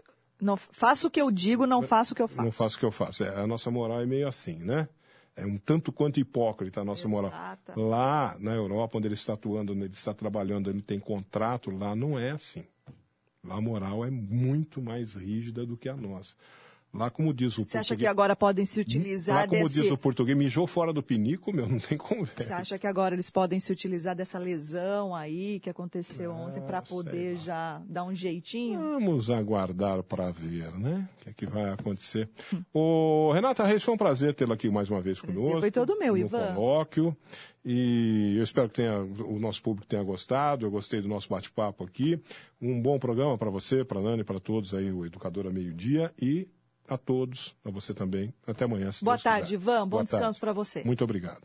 Não faço o que eu digo, não faço o que eu faço. Não faço o que eu faço. É, a nossa moral é meio assim, né? É um tanto quanto hipócrita a nossa moral. Lá na Europa, onde ele está atuando, onde ele está trabalhando, ele tem contrato, lá não é assim. Lá a moral é muito mais rígida do que a nossa. Lá, como diz o Você acha que português- agora podem se Lá, utilizar como desse. diz o português, mijou fora do pinico, meu, não tem conversa. Você acha que agora eles podem se utilizar dessa lesão aí que aconteceu ontem para Ah, poder lá. já dar um jeitinho? Vamos aguardar para ver, né? O que é que vai acontecer. Ô, Renata Reis, foi um prazer tê-la aqui mais uma vez conosco. foi todo meu, no Ivan. colóquio. E eu espero que tenha, o nosso público tenha gostado. Eu gostei do nosso bate-papo aqui. Um bom programa para você, para a Nani, para todos aí, o Educador a Meio-Dia. E a todos, a você também. Até amanhã, se Boa Deus tarde, quiser. Ivan. Bom Boa descanso para você. Muito obrigado.